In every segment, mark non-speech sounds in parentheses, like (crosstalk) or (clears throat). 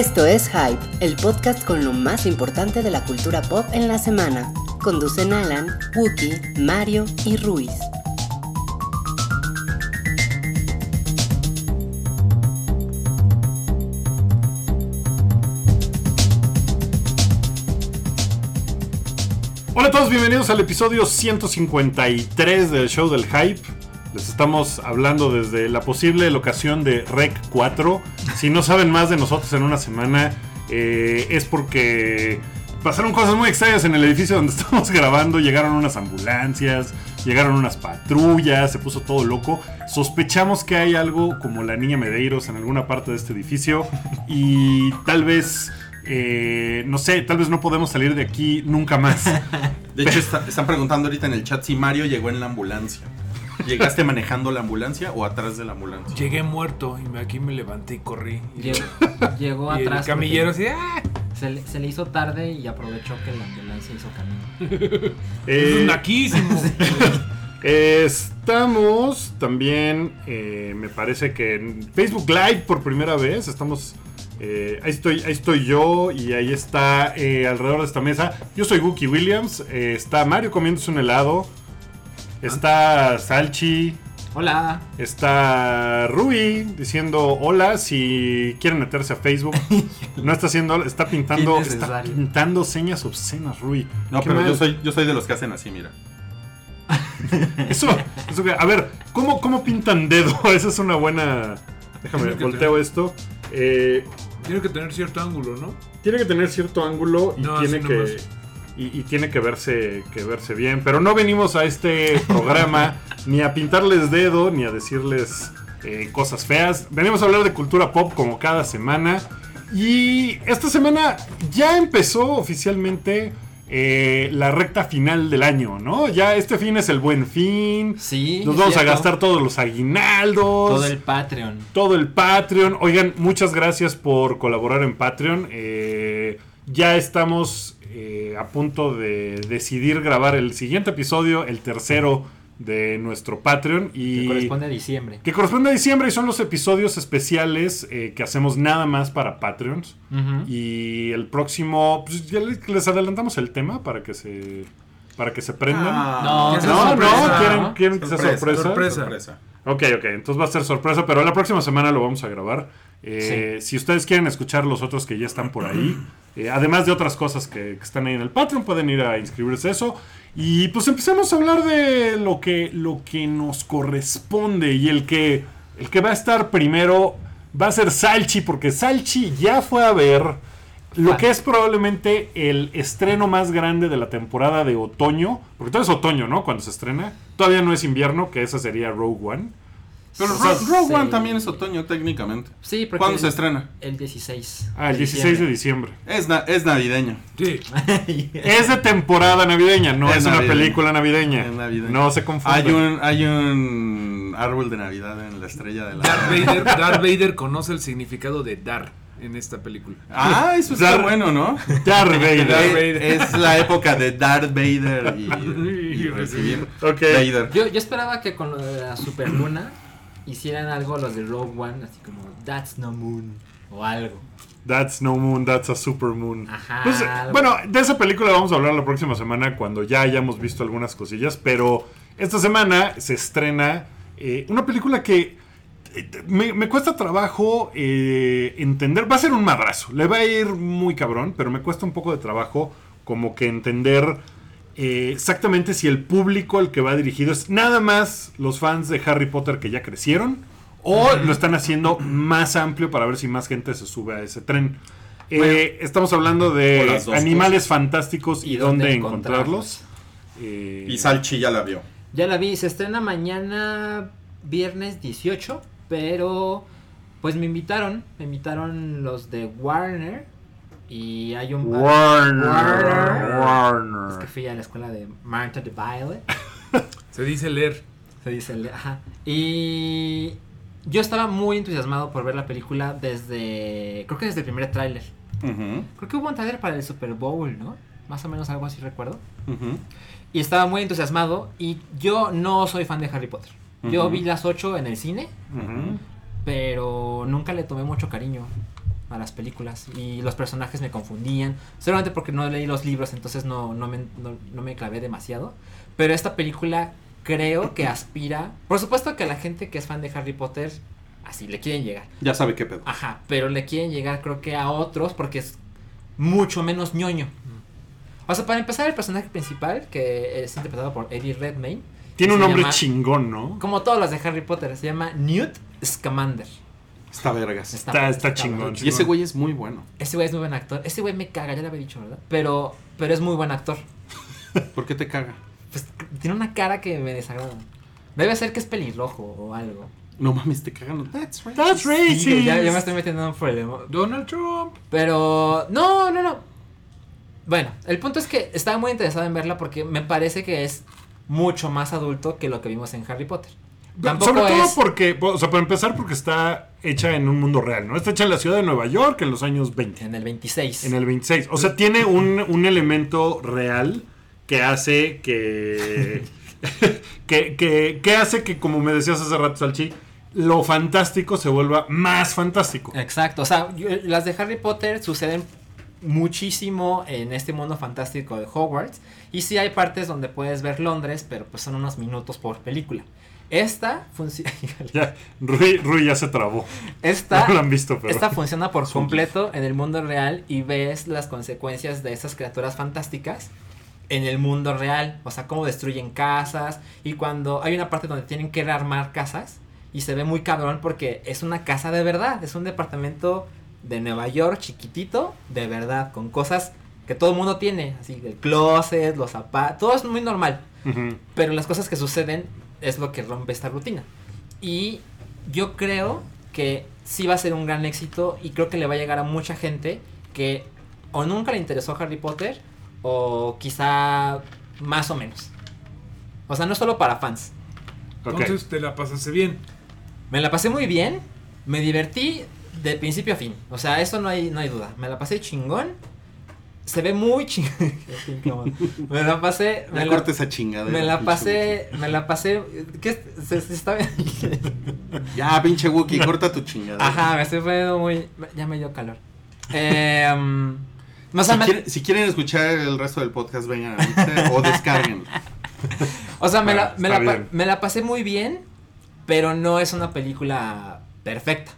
Esto es Hype, el podcast con lo más importante de la cultura pop en la semana. Conducen Alan, Wookie, Mario y Ruiz. Hola a todos, bienvenidos al episodio 153 del show del hype. Les estamos hablando desde la posible locación de Rec 4. Si no saben más de nosotros en una semana, eh, es porque pasaron cosas muy extrañas en el edificio donde (laughs) estamos grabando. Llegaron unas ambulancias, llegaron unas patrullas, se puso todo loco. Sospechamos que hay algo como la niña Medeiros en alguna parte de este edificio y tal vez... eh, no sé, tal vez no podemos salir de aquí nunca más. (laughs) De hecho, está- están preguntando ahorita en el chat si Mario llegó en la ambulancia. ¿Llegaste manejando la ambulancia o atrás de la ambulancia? Llegué muerto y me- aquí me levanté y corrí. Y, Llegó, llegó y el atrás. camillero así, ¡ah! Se le, se le hizo tarde y aprovechó que la ambulancia hizo camino. (laughs) Eh, Es naquísimo. (laughs) Estamos también, eh, me parece que en Facebook Live por primera vez. Estamos, eh, ahí estoy, ahí estoy yo y ahí está eh, alrededor de esta mesa. Yo soy Wookie Williams. eh, está Mario comiéndose un helado. Está Salchi. Hola. Está Rui diciendo hola si quieren meterse a Facebook. (laughs) No está haciendo, está pintando, está pintando señas obscenas, Rui. No, pero mal. yo soy, yo soy de los que hacen así, mira. (laughs) Eso, eso que- a ver, ¿cómo, ¿cómo pintan dedo? (laughs) Esa es una buena. Déjame, volteo esto. Eh, Tiene que tener cierto ángulo, ¿no? tiene que tener cierto ángulo y No, tiene que. nomás. Y, y tiene que verse, que verse bien. Pero no venimos a este programa (laughs) ni a pintarles dedo, ni a decirles eh, cosas feas. Venimos a hablar de cultura pop como cada semana. Y esta semana ya empezó oficialmente eh, la recta final del año, ¿no? Ya este fin es el buen fin. Sí. Nos vamos a gastar todos los aguinaldos. todo el Patreon. todo el Patreon. Oigan, muchas gracias por colaborar en Patreon. Eh, ya estamos eh, a punto de decidir grabar el siguiente episodio, el tercero de nuestro Patreon. Y Que corresponde a diciembre. que corresponde a diciembre y son los episodios especiales eh, que hacemos nada más para Patreons. Y el próximo, pues ya les adelantamos el tema para que se, para que se prendan. Ah, No, no, no, quieren, ¿no? quieren que sea sorpresa. sorpresa. Ok, ok, entonces va a ser sorpresa, pero la próxima semana lo vamos a grabar. Eh, Si ustedes quieren escuchar los otros que ya están por ahí, (clears throat) eh, además de otras cosas que, que están ahí en el Patreon, pueden ir a inscribirse a eso. Y pues empecemos a hablar de lo que, lo que nos corresponde. Y el que, el que va a estar primero va a ser Salchi, porque Salchi ya fue a ver lo que es probablemente el estreno más grande de la temporada de otoño. Porque todo es otoño, ¿no? Cuando se estrena. Todavía no es invierno, que esa sería Rogue One. Pero O sea, Ro- Rogue. One también es otoño técnicamente. Sí, porque ¿Cuándo el, se estrena? El 16. Ah, el 16 de diciembre. Es, na- es navideño. Sí. (laughs) Es de temporada navideña, no es, Es una película navideña. Es navideño. No se confunda. Hay un, hay un árbol de Navidad en la estrella de la. Darth Vader, Darth Vader conoce el significado de dar en esta película. Ah, eso está Dar- bueno, ¿no? Darth (laughs) Vader. Darth Es- Vader. Es la época de Darth Vader y, (laughs) y recibir Ok. Vader. Yo, yo esperaba que con lo de la Superluna hicieran algo los de Rogue One, así como That's No Moon o algo. That's no moon, that's a super moon. Ajá. Pues, bueno, de esa película vamos a hablar la próxima semana cuando ya hayamos visto algunas cosillas, pero esta semana se estrena eh, una película que eh, me, me cuesta trabajo eh, entender. Va a ser un madrazo, le va a ir muy cabrón, pero me cuesta un poco de trabajo como que entender eh, exactamente si el público al que va dirigido es nada más los fans de Harry Potter que ya crecieron o lo están haciendo más amplio para ver si más gente se sube a ese tren. Eh, estamos hablando de animales fantásticos y, ¿Y dónde, dónde encontrarlos. Eh, Y Salchi ya la vio. Ya la vi, se estrena mañana viernes 18, pero pues me invitaron, me invitaron los de Warner y hay un Warner. Warner. Warner. Es que fui a la escuela de Martha de Baile, (laughs) Se dice leer. se dice, el- ajá. Y yo estaba muy entusiasmado por ver la película desde, creo que desde el primer tráiler. Creo que hubo un tráiler para el Super Bowl, ¿no? Más o menos algo así recuerdo. Y estaba muy entusiasmado y yo no soy fan de Harry Potter. Yo vi las 8 en el cine, pero nunca le tomé mucho cariño. A las películas y los personajes me confundían, solamente porque no leí los libros, entonces no, no, me, no, no me clavé demasiado. Pero esta película creo que aspira, por supuesto que a la gente que es fan de Harry Potter, así le quieren llegar. Ya sabe qué pedo. Ajá, pero le quieren llegar creo que a otros porque es mucho menos ñoño. O sea, para empezar, el personaje principal, que es interpretado por Eddie Redmayne, Tiene un nombre llama- chingón, ¿no? como todos los de Harry Potter, se llama Newt Scamander. Está vergas. Está- está chingón. Y ese güey es muy bueno. Ese güey es muy buen actor. Ese güey me caga, ya lo había dicho, ¿verdad? Pero, pero es muy buen actor. (laughs) ¿Por qué te caga? Pues tiene una cara que me desagrada. Debe ser que es pelirrojo o algo. No mames, te cagan. That's right. That's Sí, ya, ya me racist. estoy metiendo en un problema. Donald Trump. Pero, no, no, no. Bueno, el punto es que estaba muy interesado en verla porque me parece que es mucho más adulto que lo que vimos en Harry Potter. Tampoco Sobre todo es... porque, o sea, para empezar, porque está hecha en un mundo real, ¿no? Está hecha en la ciudad de Nueva York en los años 20, En el 26. en el 26. O sea, tiene un, un elemento real que hace que, (laughs) que, que, que hace que, como me decías hace rato, Salchi, lo fantástico se vuelva más fantástico. Exacto, o sea, las de Harry Potter suceden muchísimo en este mundo fantástico de Hogwarts. Y sí hay partes donde puedes ver Londres, pero pues son unos minutos por película. Esta funciona. (laughs) Rui, Rui ya se trabó. Esta, No lo han visto, pero. esta funciona por completo en el mundo real y ves las consecuencias de esas criaturas fantásticas en el mundo real. O sea, cómo destruyen casas. Y cuando hay una parte donde tienen que rearmar casas. Y se ve muy cabrón porque es una casa de verdad. Es un departamento de Nueva York chiquitito, de verdad, con cosas que todo el mundo tiene. Así, el closet, los zapatos, todo es muy normal. Ujú. Pero las cosas que suceden es lo que rompe esta rutina. Y yo creo que sí va a ser un gran éxito y creo que le va a llegar a mucha gente que o nunca le interesó Harry Potter o quizá más o menos. O sea, no solo para fans. Entonces te la pasaste bien. Me la pasé muy bien, me divertí de principio a fin. O sea, eso no hay, no hay duda. Me la pasé chingón. Se ve muy chingón. (laughs) me la pasé... Me la, corta esa chingada. me la pasé... Me la pasé... ¿Qué? Se, se está (laughs) Ya, pinche Wookie, corta tu chingada. Ajá, me estoy poniendo muy... Ya me dio calor. Eh, sea, Si, quieren, si quieren escuchar el resto del podcast, vengan a o (laughs) descarguen. o sea, me, la, me la pasé muy bien, pero no es una película perfecta.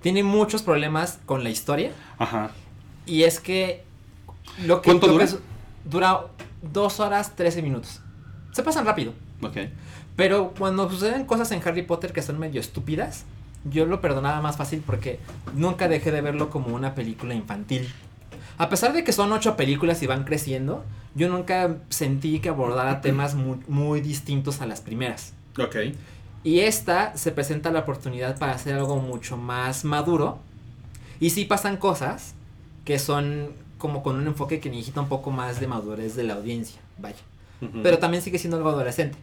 Tiene muchos problemas con la historia. Ajá. Y es que... Lo que ¿Cuánto lo dura? que es- dura dos horas 13 minutos. Se pasan rápido. Ok. Pero cuando suceden cosas en Harry Potter que son medio estúpidas, yo lo perdonaba más fácil porque nunca dejé de verlo como una película infantil. A pesar de que son ocho películas y van creciendo, yo nunca sentí que abordara (clears throat) temas muy, muy distintos a las primeras. Ok. Y esta se presenta la oportunidad para hacer algo mucho más maduro. Y sí pasan cosas que son como con un enfoque que necesita un poco más de madurez de la audiencia. Vaya. Pero también sigue siendo algo adolescente.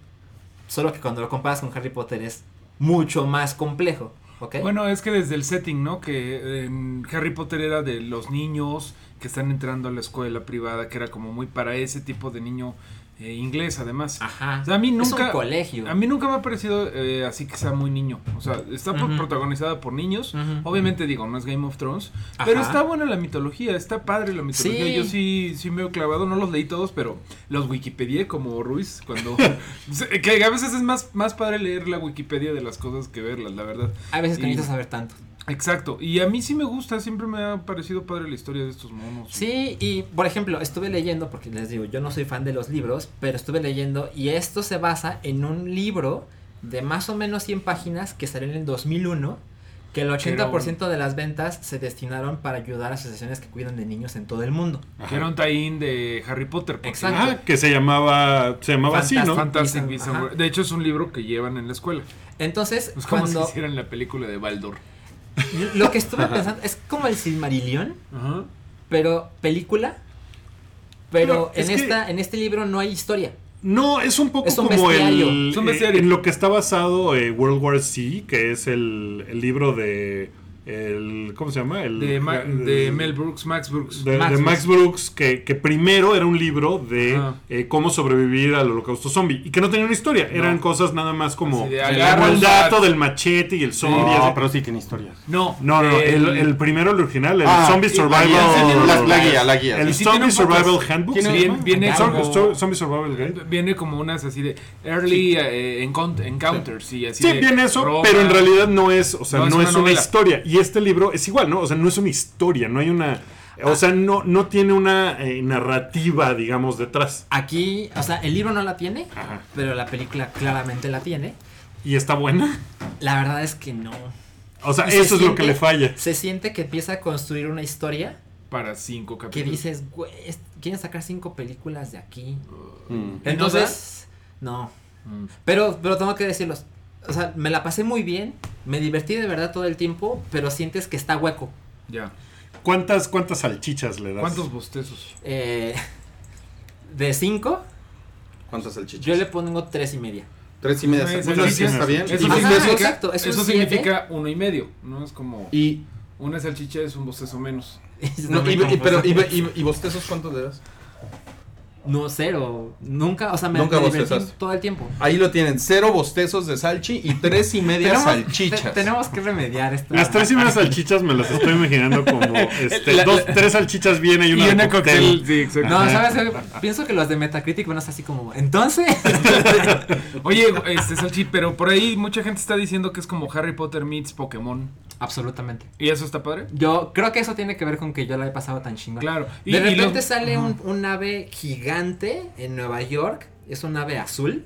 Solo que cuando lo comparas con Harry Potter es mucho más complejo. ¿Ok? Bueno, es que desde el setting, ¿no? Que en Harry Potter era de los niños que están entrando a la escuela privada, que era como muy para ese tipo de niño eh, inglés, además. Ajá. O sea, a mí Es nunca. un colegio. A mí nunca me ha parecido eh, así que sea muy niño. O sea, está Ujú. protagonizada por niños. Obviamente digo, no es Game of Thrones. Ajá. Pero está buena la mitología, está padre la mitología. Sí. Yo sí, sí me he clavado, no los leí todos, pero los Wikipedia como Ruiz, cuando... (laughs) que a veces es más, más padre leer la Wikipedia de las cosas que verlas, la verdad. A veces que Y- necesitas saber tanto. Exacto, y a mí sí me gusta, siempre me ha parecido padre la historia de estos monos. Sí, y por ejemplo, estuve leyendo, porque les digo, yo no soy fan de los libros, pero estuve leyendo y esto se basa en un libro de más o menos 100 páginas que salió en el 2001, que el 80% de las ventas se destinaron para ayudar a asociaciones que cuidan de niños en todo el mundo. Que era un tie-in de Harry Potter. porque- Exacto. Ah, que se llamaba, se llamaba así, ¿no? Fantastic. Beasts De hecho, es un libro que llevan en la escuela. Entonces, Es como cuando si hicieran la película de Baldur. Lo que estuve pensando es como el Silmarillion, Ajá. pero película. Pero Pero es en que- esta en este libro no hay historia. No, es un poco Es un como bestiario. el Es un eh, bestiario. en lo que está basado eh, World War Z, que es el, el libro de el ¿cómo se llama? El, De, Ma- el- de Mel Brooks, Max Brooks. de, de Max Brooks, que, que primero era un libro de eh, cómo sobrevivir al holocausto zombie y que no tenía una historia, eran cosas nada más como, de el dato del machete y el zombie. No, así. pero sí tiene historias. No, No, no, el, el primero, el original, el Ah, Zombie Survival. la- la guía, la guía. El sí Zombie Survival Handbook. tiene- ¿se viene- como- Zombie- Survival Guide. Viene como unas así de early eh, encount- encounters y así Sí, de viene eso, roba. pero en realidad no es, o sea, No no, es una historia. Y este libro es igual, ¿no? O sea, no es una historia, no hay una. O sea, no, no tiene una eh, narrativa, digamos, detrás. Aquí, o sea, el libro no la tiene, Ajá. pero la película claramente la tiene. Y está buena. La verdad es que no. O sea, Y se eso es lo que siente- le falla. Se siente que empieza a construir una historia para cinco que capítulos. dices, güey, quieren sacar cinco películas de aquí. Mm. Entonces, no. Mm. Pero, pero tengo que decirlos. O sea, me la pasé muy bien, me divertí de verdad todo el tiempo, pero sientes que está hueco. Ya. ¿Cuántas, cuántas salchichas le das? ¿Cuántos bostezos? Eh, de cinco, ¿Cuántas salchichas? yo le pongo tres y media. Tres y media. Salchichas. sí, está bien. Eso, ¿Y Ajá, significa, exacto, eso eso es siete. significa uno y medio. No es como Y, una salchicha es un bostezo menos. (laughs) no, y, pero, y, y, y bostezos cuántos le das? No, cero. Nunca, o sea, me, Nunca me todo el tiempo. Ahí lo tienen, cero bostezos de salchi y tres y media Tenemos- salchichas. te- tenemos que remediar esto. Las tres y media salchichas me las estoy imaginando como (laughs) este, La- dos, la- tres salchichas bien y una, y de cóctel. cóctel, sí, exacto. No. ¿sabes? Pienso que los de Metacritic van a estar así como, entonces. (laughs) Oye, este Salchi, pero por ahí mucha gente está diciendo que es como Harry Potter meets Pokémon. Absolutamente. ¿Y eso está padre? Yo creo que eso tiene que ver con que yo la he pasado tan chingón. Claro. Y- de y repente lo- sale un, un ave gigante en Nueva York. Es un ave azul.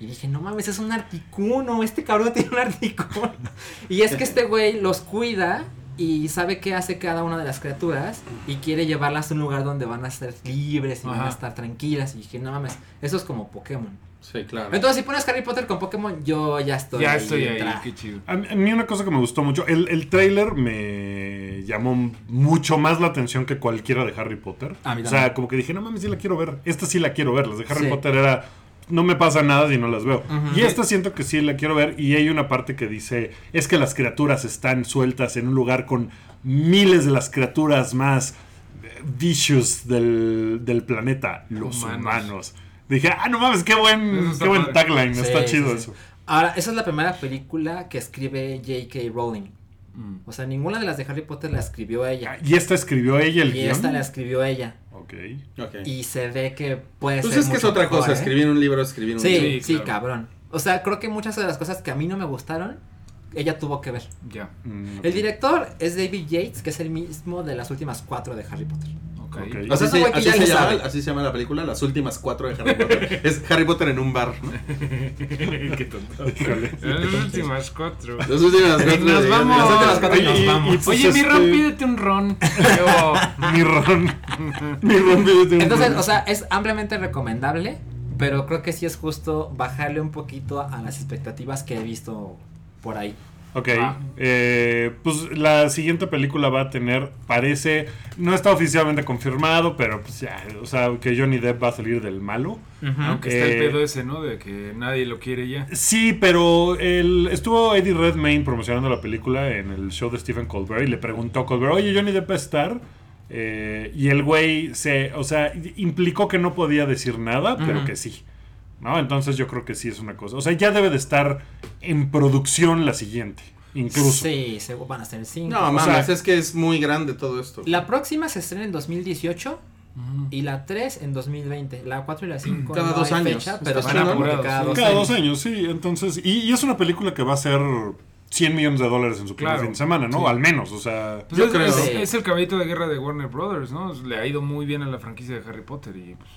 Y dije, no mames, es un articuno. Este cabrón tiene un articuno. (laughs) y es que este güey los cuida y sabe qué hace cada una de las criaturas. Y quiere llevarlas a un lugar donde van a ser libres y van a estar tranquilas. Y dije, no mames, eso es como Pokémon. Sí, claro. Entonces, si pones Harry Potter con Pokémon, yo ya estoy. ya ahí estoy ahí, qué chido. A mí, a mí una cosa que me gustó mucho, el, el trailer me llamó mucho más la atención que cualquiera de Harry Potter. A mí o también. sea, como que dije, no mames, sí la quiero ver. Esta sí la quiero ver. Las de Harry Sí. Potter era, no me pasa nada si no las veo. Y esta siento que sí la quiero ver. Y hay una parte que dice, es que las criaturas están sueltas en un lugar con miles de las criaturas más eh, vicious del, del planeta, los Humanos. humanos. Dije, ah, no mames, qué buen, qué buen tagline, Sí, está sí, chido sí. eso. Ahora, esa es la primera película que escribe J.K. Rowling. Mm. O sea, ninguna de las de Harry Potter la escribió ella. Y esta escribió ella el Y guion. esta la escribió ella. Ok. Y se ve que puede Pues ser. es que es otra mejor, cosa, ¿eh? escribir un libro, escribir un Sí, libro. sí, claro. cabrón. O sea, creo que muchas de las cosas que a mí no me gustaron, ella tuvo que ver. Ya. Mm, El director es David Yates, que es el mismo de las últimas cuatro de Harry Potter. Así, Ese se, güey que así ya se le llama, sabe. así se llama la película, las últimas cuatro de Harry Potter. (laughs) es Harry Potter en un bar. ¿no? qué tonto. (laughs) Las últimas cuatro. Las últimas cuatro Nos de- vamos. las últimas cuatro y Oye, nos vamos. Oye, mi Ron, pídete un ron. (laughs) Mi ron. Mi ron pídete un Entonces, ron. o sea, es ampliamente recomendable, pero creo que sí es justo bajarle un poquito a las expectativas que he visto por ahí. Ok. Ah. eh, pues la siguiente película va a tener, parece, no está oficialmente confirmado, pero pues ya, o sea, que Johnny Depp va a salir del malo. Aunque está el Eh, pedo ese, ¿no? De que nadie lo quiere ya. Sí, pero el, estuvo Eddie Redmayne promocionando la película en el show de Stephen Colbert y le preguntó a Colbert, oye, Johnny Depp va a estar. Eh, y el güey se, o sea, implicó que no podía decir nada, pero que sí. ¿No? Entonces yo creo que sí es una cosa. O sea, ya debe de estar en producción la siguiente, incluso. Sí, se van a hacer cinco. No, O mames, sea- es que es muy grande todo esto. La próxima se estrena en 2018 y la 3 en 2020. La 4 y la 5 Cada no dos hay años. fecha, pero van apurados, cada dos Cada años. dos años, sí. Entonces, y, y es una película que va a ser 100 millones de dólares en su primer Claro. fin de semana, ¿no? Sí. Al menos, o sea. Pues Yo es, creo. es- es el caballito de guerra de Warner Brothers, ¿no? Le ha ido muy bien a la franquicia de Harry Potter y pues,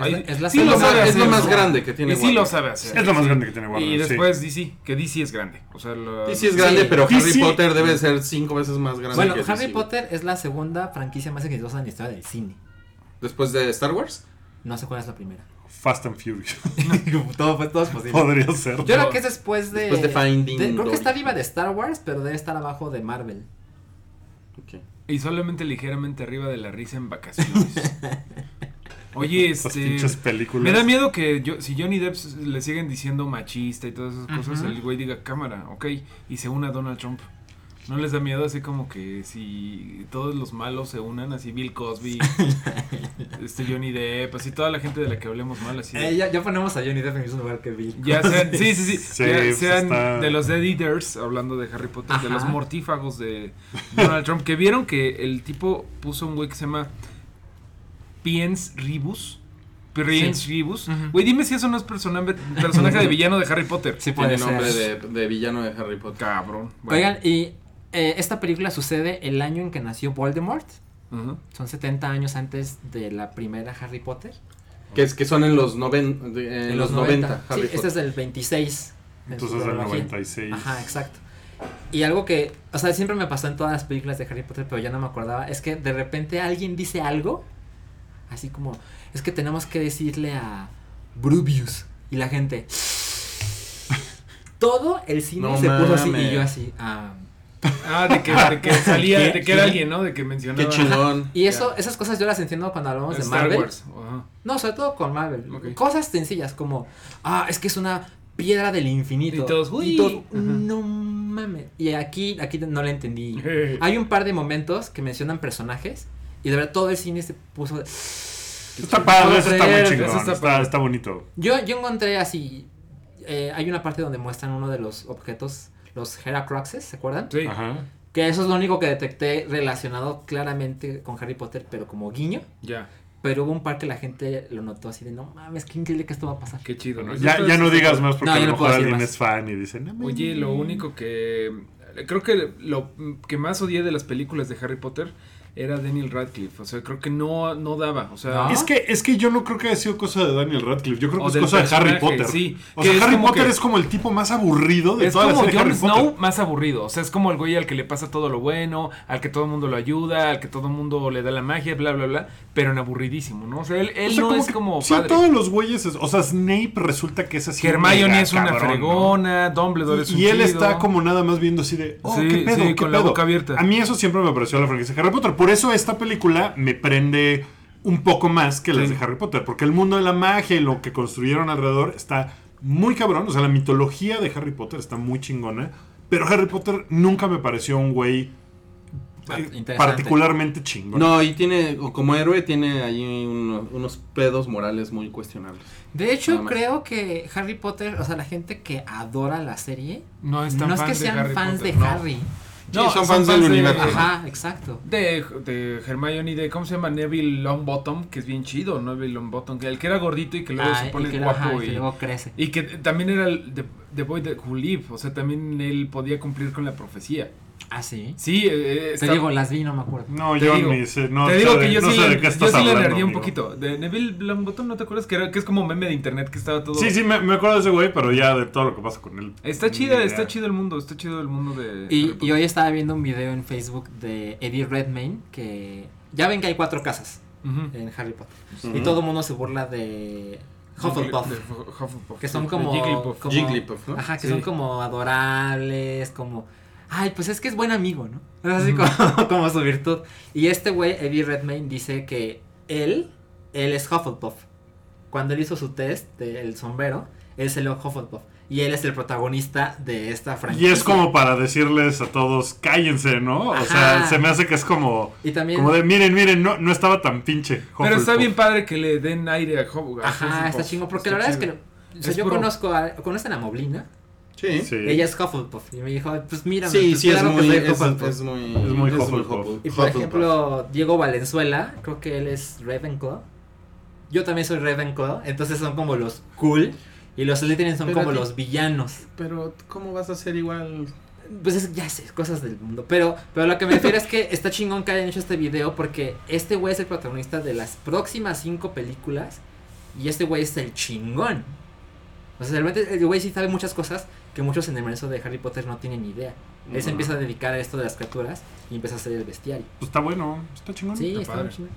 Es la- es la sí lo, es lo más ¿no? grande que tiene Y sí lo sabe hacer. Es lo más Sí. grande que tiene Warner. Y sí. después DC, que DC es grande. O sea, lo- Sí, sí es grande, Sí. pero Harry DC Potter debe ser cinco veces más grande Bueno, que Harry DC. Potter es la segunda franquicia más exitosa en la historia del cine. Después de Star Wars. No sé cuál es la primera. Fast and Furious. (laughs) todo, fue- todo es posible. Podría ser. Yo creo que es después de. Después de Finding creo Dory. que está viva de Star Wars, pero debe estar abajo de Marvel. Y solamente ligeramente arriba de la risa en vacaciones. (laughs) Oye, (laughs) este. pinches películas. Me da miedo que yo, si Johnny Depp le siguen diciendo machista y todas esas cosas, el güey diga cámara, ok, y se una a Donald Trump. ¿No les da miedo así como que si todos los malos se unan, así Bill Cosby, (laughs) este Johnny Depp, así toda la gente de la que hablemos mal, así. Eh, ya, ya ponemos a Johnny Depp en el mismo lugar que Bill. Ya sean, sí, sí, sí, Sí, ya pues sean está- de los Dead Eaters, hablando de Harry Potter, de los mortífagos de Donald Trump, que vieron que el tipo puso un güey que se llama Piens Ribus. Piens Ribus. Ujú. Güey, dime si eso no es persona- personaje de villano de Harry Potter. Sí Tiene puede nombre ser. de, de villano de Harry Potter. Cabrón. Bueno. Oigan, y eh, esta película sucede el año en que nació Voldemort. Son 70 años antes de la primera Harry Potter. Que, es, que son en los, noven, de- en los 90. Harry Sí, Potter. este es del 26. en su Entonces del cronología. 96. Ajá, exacto. Y algo que, o sea, siempre me pasó en todas las películas de Harry Potter, pero ya no me acordaba, es que de repente alguien dice algo, así como, es que tenemos que decirle a Brubius. Y la gente, todo el cine No se puso así, y yo así, ah. Ah, de que, de que salía, (laughs) ¿Qué? de que era ¿Qué? alguien, ¿no? De que mencionaba. Qué chingón. Y eso, esas cosas yo las entiendo cuando hablamos de Star Marvel. Wars. No, sobre todo con Marvel. Cosas sencillas como, ah, es que es una piedra del infinito. Y todos, "Uy". todos, Ajá. no mames. Y aquí, aquí no le entendí. (laughs) Hay un par de momentos que mencionan personajes y de verdad todo el cine se puso. de- Está padre, eso está muy chingón. está Está, padre. está bonito. Yo, yo encontré así. eh, hay una parte donde muestran uno de los objetos, los Heracroxes, ¿se acuerdan? Sí. Ajá. Que eso es lo único que detecté relacionado claramente con Harry Potter, pero como guiño. Ya. Pero hubo un par que la gente lo notó así de no mames, qué increíble que esto va a pasar. Qué chido, ¿no? Ya, ya no digas más porque No, a lo mejor alguien más. es fan y dice, no, Oye, lo único que. Creo que lo que más odié de las películas de Harry Potter era Daniel Radcliffe. O sea, creo que no, no daba. O sea, ¿No? Es que, es que yo no creo que haya sido cosa de Daniel Radcliffe. Yo creo O que es cosa de Harry Potter. sí. O sea, Harry Potter que- es como el tipo más aburrido de es toda como la serie Harry Snow más aburrido. O sea, es como el güey al que le pasa todo lo bueno, al que todo el mundo lo ayuda, al que todo el mundo le da la magia, bla, bla, bla. Pero en aburridísimo, ¿no? O sea, él, él O sea, no es como sí, padre. todos los güeyes, es- o sea, Snape resulta que es así. Hermione mega es una cabrón, ¿no? fregona, Dumbledore es un Y, y él chido. está como nada más viendo así de, oh, Sí, qué pedo, sí, qué con la pedo?". boca abierta. A mí eso siempre me pareció la franquicia Harry Potter. Por eso esta película me prende un poco más que las Sí. de Harry Potter. Porque el mundo de la magia y lo que construyeron alrededor está muy cabrón. O sea, la mitología de Harry Potter está muy chingona. Pero Harry Potter nunca me pareció un güey Ah, eh, interesante. particularmente chingón. No, y tiene, como héroe, tiene ahí uno- unos pedos morales muy cuestionables. De hecho, creo que Harry Potter, o sea, la gente que adora la serie, No es tan no es fan que sean fans Potter, de no. Harry. Sí, son fans del universo. Ajá, exacto. De, de Hermione, de ¿cómo se llama? Neville Longbottom, que es bien chido, Neville Longbottom, que el que era gordito y que luego Ah, se y pone que, guapo ajá, y y, que luego crece. y que también era el de, The Boy That Who Lived, o sea, también él podía cumplir con la profecía. Ah, sí. Sí, eh, eh, Te digo, las vi, no me acuerdo. No, Te yo digo- ni sé. No te digo que yo no sí, sé de qué yo estás sí le nerdí un poquito. De Neville Longbottom, ¿no te acuerdas? Que, era, que es como meme de internet que estaba todo... Sí, sí, me, me acuerdo de ese güey, pero ya de todo lo que pasa con él. Está chida, está chido el mundo, está chido el mundo de... Y, y hoy estaba viendo un video en Facebook de Eddie Redmayne que ya ven que hay cuatro casas en Harry Potter. Y todo el mundo se burla de Hufflepuff. De Hufflepuff. Que son como, Jigglypuff. como- Jigglypuff, ¿no? Ajá, que Sí. son como adorables, como ay, pues es que es buen amigo, ¿no? Es así como, (laughs) como su virtud. Y este güey, Eddie Redmayne, dice que él, él es Hufflepuff. Cuando él hizo su test del sombrero, él se lo Hufflepuff. Y él es el protagonista de esta Y franquicia. es como para decirles a todos, cállense, ¿no? O sea, se me hace que es como, Y también... como de, miren, miren, no, no estaba tan pinche. Pero está Hufflepuff". bien padre que le den aire a Hufflepuff. Ajá, está chingo. Porque la verdad es que... o sea, Es yo puro- conozco a... ¿Conocen a Moblina? Sí. Sí. Ella es Hufflepuff. Y me dijo, pues mira, Sí, pues sí, es claro que muy, soy es, Hufflepuff. es muy, Es muy Hufflepuff. Y por ejemplo, Diego Valenzuela, creo que él es Ravenclaw. Yo también soy Ravenclaw, entonces son como los cool. Y los Slytherin son Pero como ti- los villanos. Pero, ¿cómo vas a ser igual? Pues es- ya sé, cosas del mundo. Pero, pero lo que me refiero es que (laughs) está chingón que hayan hecho este video porque este güey es el protagonista de las próximas cinco películas. Y este güey es el chingón. O sea, realmente el güey sí sabe muchas cosas que muchos en el universo de Harry Potter no tienen ni idea. Él se empieza a dedicar a esto de las criaturas y empieza a hacer el bestiario. Pues está bueno, está chingón. Sí, está está padre. muy chingón.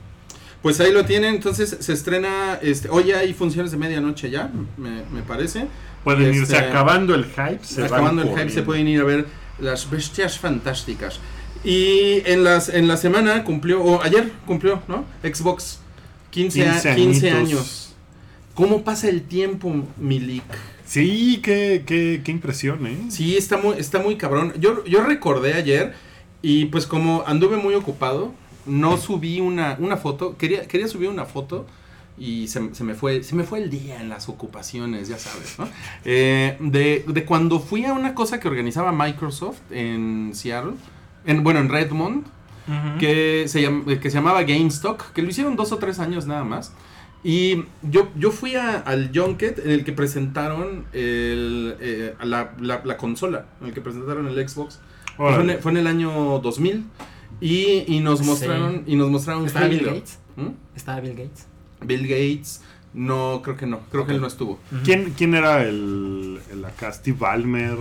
Pues ahí lo tienen, entonces se estrena, este, hoy hay funciones de medianoche ya, me, me parece. Pueden Este, irse acabando el hype. Se Acabando van el hype se pueden ir a ver las bestias fantásticas. Y en las en la semana cumplió, o ayer cumplió, ¿no? Xbox 15, a- 15 15 añitos. años. ¿Cómo pasa el tiempo, Milik? Sí, qué, qué, qué impresión, ¿eh? Sí, está muy, está muy cabrón. Yo, yo recordé ayer y pues como anduve muy ocupado, no subí una, una foto. Quería, quería subir una foto y se, se me fue, se me fue el día en las ocupaciones, ya sabes, ¿no? (laughs) Eh, de, de cuando fui a una cosa que organizaba Microsoft en Seattle, en, bueno, en Redmond, que se, llam- que se llamaba GameStop, que lo hicieron dos o tres años nada más. Y yo, yo fui a- al Junket en el que presentaron el, eh, la, la- la consola, en el que presentaron el Xbox. Fue en, fue en el año 2000 y, y nos Sí. mostraron y nos mostraron ¿Estaba Bill. Gates? ¿Mm? Estaba Bill Gates. Bill Gates, no, creo que no, creo que él no estuvo. ¿Quién, quién era el, el acá? Steve Ballmer.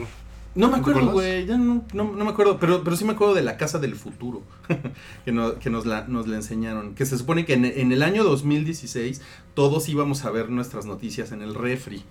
No me ¿Te acuerdo, güey, ya no, no, no me acuerdo, pero, pero sí me acuerdo de la Casa del Futuro, (laughs) que, no- que nos, la, nos la enseñaron, que se supone que en, en el año 2016 todos íbamos a ver nuestras noticias en el refri.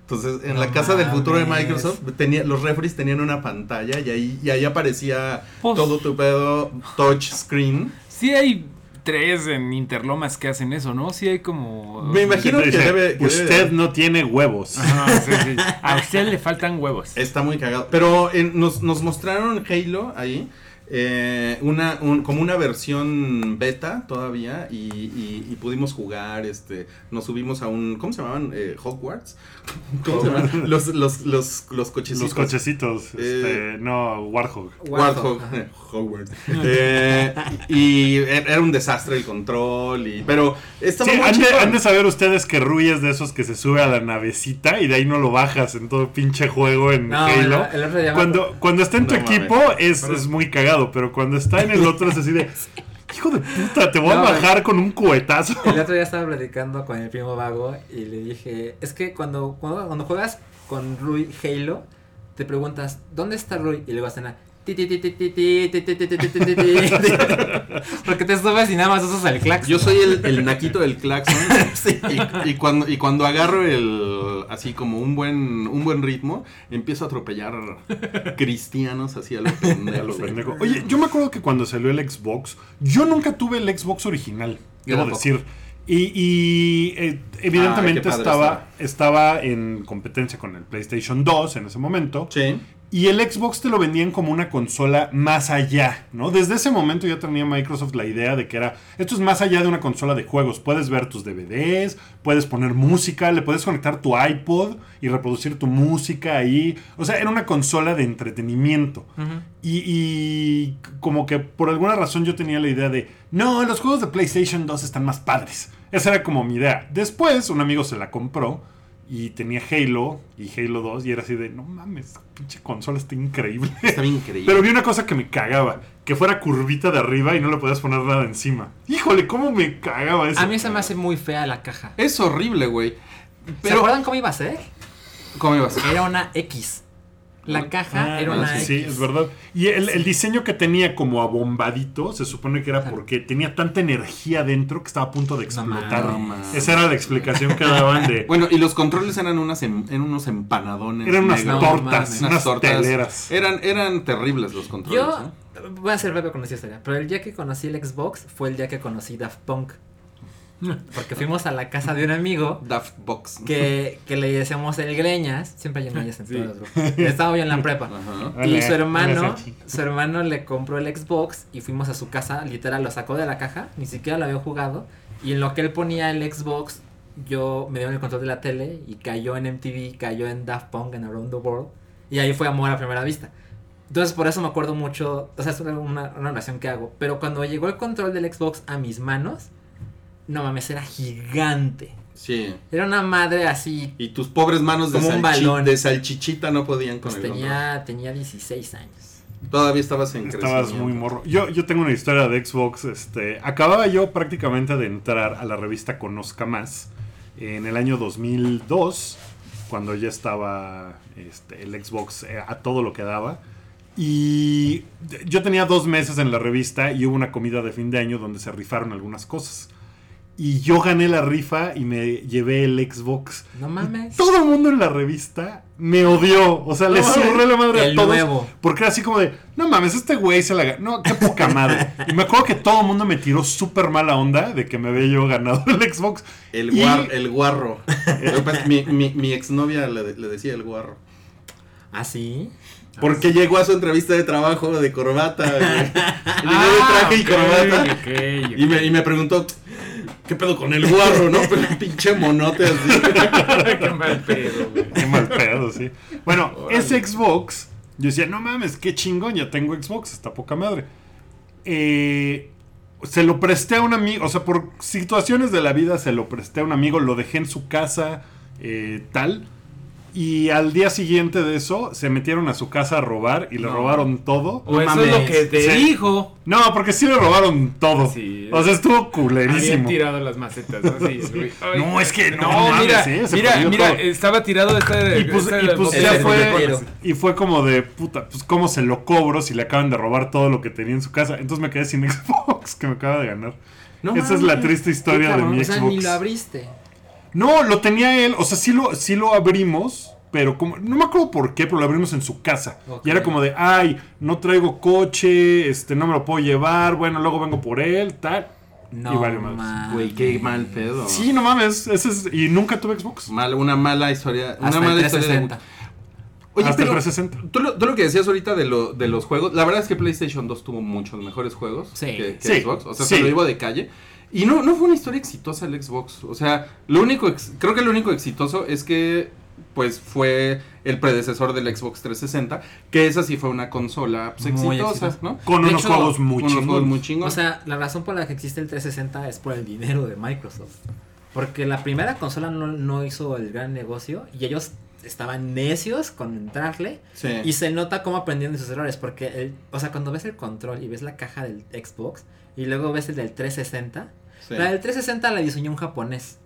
Entonces, en No la Casa del Futuro de. Microsoft, tenía, los refris tenían una pantalla y ahí, y ahí aparecía Pues- todo tu pedo touch screen. Sí hay tres en Interlomas que hacen eso, ¿no? Sí hay como... Me imagino que debe... que Usted debe- no tiene huevos. Ajá, sí, sí. A usted le faltan huevos. Está muy cagado. Pero nos, nos mostraron Halo ahí. Eh, una, un- como una versión beta todavía. Y, y- y pudimos jugar. Este. Nos subimos a un. ¿Cómo se llamaban? Eh, Hogwarts. (laughs) ¿Cómo se llaman? Los, los, los, los cochecitos. Los cochecitos. Eh, Este, no, Warhol. Warthog. (laughs) Hogwarts. Eh, y era un desastre el control. Y, pero estaba Sí, muy han de, han de saber ustedes que Rui es de esos que se sube a la navecita y de ahí no lo bajas en todo pinche juego en No, Halo. el- el cuando, cuando está en tu No equipo es, es muy cagado, pero cuando está en el otro es así de... (laughs) Hijo de puta, te voy No, a bajar con un cohetazo. El otro día estaba platicando con el primo vago y le dije, es que cuando, cuando, cuando juegas con Rui Halo, te preguntas, ¿dónde está Rui? Y luego hacen a... Porque te subes y nada más usas el claxon. Yo soy el, naquito del claxon. y, cuando, agarro el así como un buen, un buen ritmo, empiezo a atropellar cristianos así a lo, pendejo. Oye, yo me acuerdo que cuando salió el Xbox, yo nunca tuve el Xbox original, debo decir. Y, evidentemente estaba, estaba en competencia con el PlayStation 2 en ese momento. Sí. Y el Xbox te lo vendían como una consola más allá, ¿no? Desde ese momento ya tenía Microsoft la idea de que era, esto es más allá de una consola de juegos. Puedes ver tus DVDs, puedes poner música, le puedes conectar tu iPod y reproducir tu música ahí. O sea, era una consola de entretenimiento. y, y como que por alguna razón yo tenía la idea de, no, los juegos de PlayStation 2 están más padres. Esa era como mi idea. Después un amigo se la compró y tenía Halo y Halo 2 y era así de, no mames, pinche consola está increíble. Está bien (laughs) increíble. Pero vi una cosa que me cagaba, que fuera curvita de arriba y no le podías poner nada encima. Híjole, cómo me cagaba eso. A mí se me hace muy fea la caja. Es horrible, güey. ¿Se Pero, acuerdan cómo iba a ser? ¿cómo ibas? Era una X. La caja Ah, era una sí, X. sí, es verdad. Y el, el diseño que tenía como abombadito, se supone que era porque tenía tanta energía dentro que estaba a punto de explotar. No mames. Esa era la explicación que daban de... Bueno, y los controles eran unas em- eran unos empanadones. eran unas negros. no tortas, unas, tortas. teleras. Eran, eran terribles los controles. Yo ¿eh? voy a ser breve con esta historia, pero el día que conocí el Xbox fue el día que conocí Daft Punk. (laughs) Porque fuimos a la casa de un amigo Daft Box. que, que le decíamos el Greñas, siempre hay un (laughs) Greñas en Sí. todos los grupos. Estaba yo en la (laughs) prepa. Ajá. Y su hermano, su hermano le compró el Xbox y fuimos a su casa, literal lo sacó de la caja, ni siquiera lo había jugado. Y en lo que él ponía el Xbox, yo me dio el control de la tele y cayó en MTV, cayó en Daft Punk, en Around the World. Y ahí fue amor a primera vista. Entonces por eso me acuerdo mucho, o sea, es una, una oración que hago. Pero cuando llegó el control del Xbox a mis manos, no mames, era gigante. Sí. Era una madre así, Y tus pobres manos de, Como un salchi- balón. de salchichita no podían con pues el tenía, tenía 16 años. Todavía estabas en Estabas crecimiento. muy morro. Yo, yo tengo una historia de Xbox. Este, acababa yo prácticamente de entrar a la revista Conozca Más en el año 2002, cuando ya estaba este, el Xbox eh, a todo lo que daba. Y yo tenía dos meses en la revista y hubo una comida de fin de año donde se rifaron algunas cosas. Y yo gané la rifa y me llevé el Xbox. No mames. Todo el mundo en la revista me odió. O sea, le No zurré la madre a El todos. nuevo. Porque era así como de, no mames, este güey se la ganó. No, qué poca madre. Y me acuerdo que todo el mundo me tiró súper mala onda de que me había yo ganado el Xbox. El, Y- guar- el guarro. (laughs) Mi, mi, mi exnovia le, le decía el guarro. ¿Ah, sí? Porque llegó a su entrevista de trabajo de corbata. güey. (laughs) Llegó de Ah, traje y ok, corbata. Y me, y me preguntó, ¿qué pedo con el guarro, no? Pero un pinche monote así. (laughs) Qué mal pedo, güey. Qué mal pedo, sí. Bueno, ese Xbox, yo decía, no mames, qué chingón, ya tengo Xbox, está poca madre. Eh, se lo presté a un amigo, o sea, por situaciones de la vida se lo presté a un amigo, lo dejé en su casa, eh, tal. Y al día siguiente de eso, se metieron a su casa a robar y le No. robaron todo. O eso mames. es lo que te Sí. dijo. No, porque sí le robaron todo. Sí. O sea, estuvo Habían culerísimo. tirado las macetas, ¿no? Sí, güey. (laughs) Ay, No, es que no No, mames, mira, ¿eh? Mira, mira, estaba tirado esta. Y pues, esta y pues ya fue. Y fue como de puta, pues cómo se lo cobro si le acaban de robar todo lo que tenía en su casa. Entonces me quedé sin (laughs) Xbox que me acaba de ganar. No Esa es la triste historia de mi o sea, Xbox. ni lo abriste. No, lo tenía él, o sea, sí lo, sí lo abrimos, pero como, no me acuerdo por qué, pero lo abrimos en su casa. Y era como de, ay, no traigo coche, este, no me lo puedo llevar, bueno, luego vengo por él, tal. No, Y valió. Güey, qué mal pedo. Sí, no mames, ese es, y nunca tuve Xbox. Mal, una mala historia. Una Hasta mala el historia. de- 360. Oye, Hasta el pero 360. tú lo, tú lo que decías ahorita de, lo, de los juegos, la verdad es que PlayStation 2 tuvo muchos mejores juegos Sí. que, que Sí, Xbox. O sea, sí. se lo digo de calle. Y no, no fue una historia exitosa el Xbox. O sea, lo único, ex- creo que lo único exitoso es que pues fue el predecesor del Xbox 360, que esa sí fue una consola pues, Muy exitosa, exitosa. ¿no? Con De unos hecho, juegos muy Unos juegos muy chingones. O sea, la razón por la que existe el 360 es por el dinero de Microsoft. Porque la primera consola no, no hizo el gran negocio y ellos estaban necios con entrarle. sí. Y se nota cómo aprendieron de sus errores. Porque, el, o sea, cuando ves el control y ves la caja del Xbox y luego ves el del 360, sí, la del 360 la diseñó un japonés.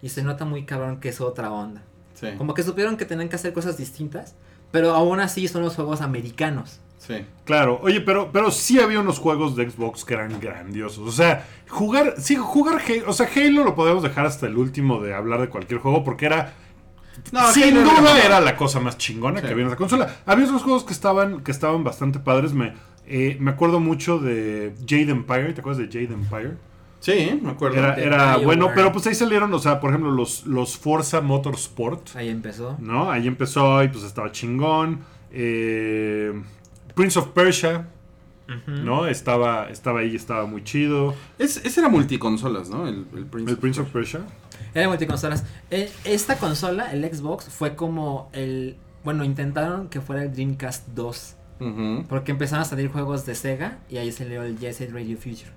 Y se nota muy cabrón que es otra onda. sí, Como que supieron que tenían que hacer cosas distintas. Pero aún así son los juegos americanos. sí. Claro, oye, pero, pero sí había unos juegos de Xbox que eran grandiosos. O sea, jugar, sí, jugar Halo, o sea, Halo lo podemos dejar hasta el último de hablar de cualquier juego porque era, No, sin Halo duda era- era la cosa más chingona Sí. que había en esa consola. Había otros juegos que estaban, que estaban bastante padres. Me, eh, me acuerdo mucho de Jade Empire, ¿te acuerdas de Jade Empire? Sí, me acuerdo. Era, bueno, pero pues ahí salieron, o sea, por ejemplo, los, los Forza Motorsport. Ahí empezó. ¿no? Ahí empezó y pues estaba chingón. Eh, Prince of Persia, ¿no? Estaba, estaba ahí, estaba muy chido. Es, ese era multiconsolas, ¿no? El, el Prince. El Prince of Persia. Era multiconsolas. Eh, esta consola, el Xbox, fue como el. Bueno, intentaron que fuera el Dreamcast 2. Porque empezaron a salir juegos de Sega y ahí salió el Jet Set Radio Future.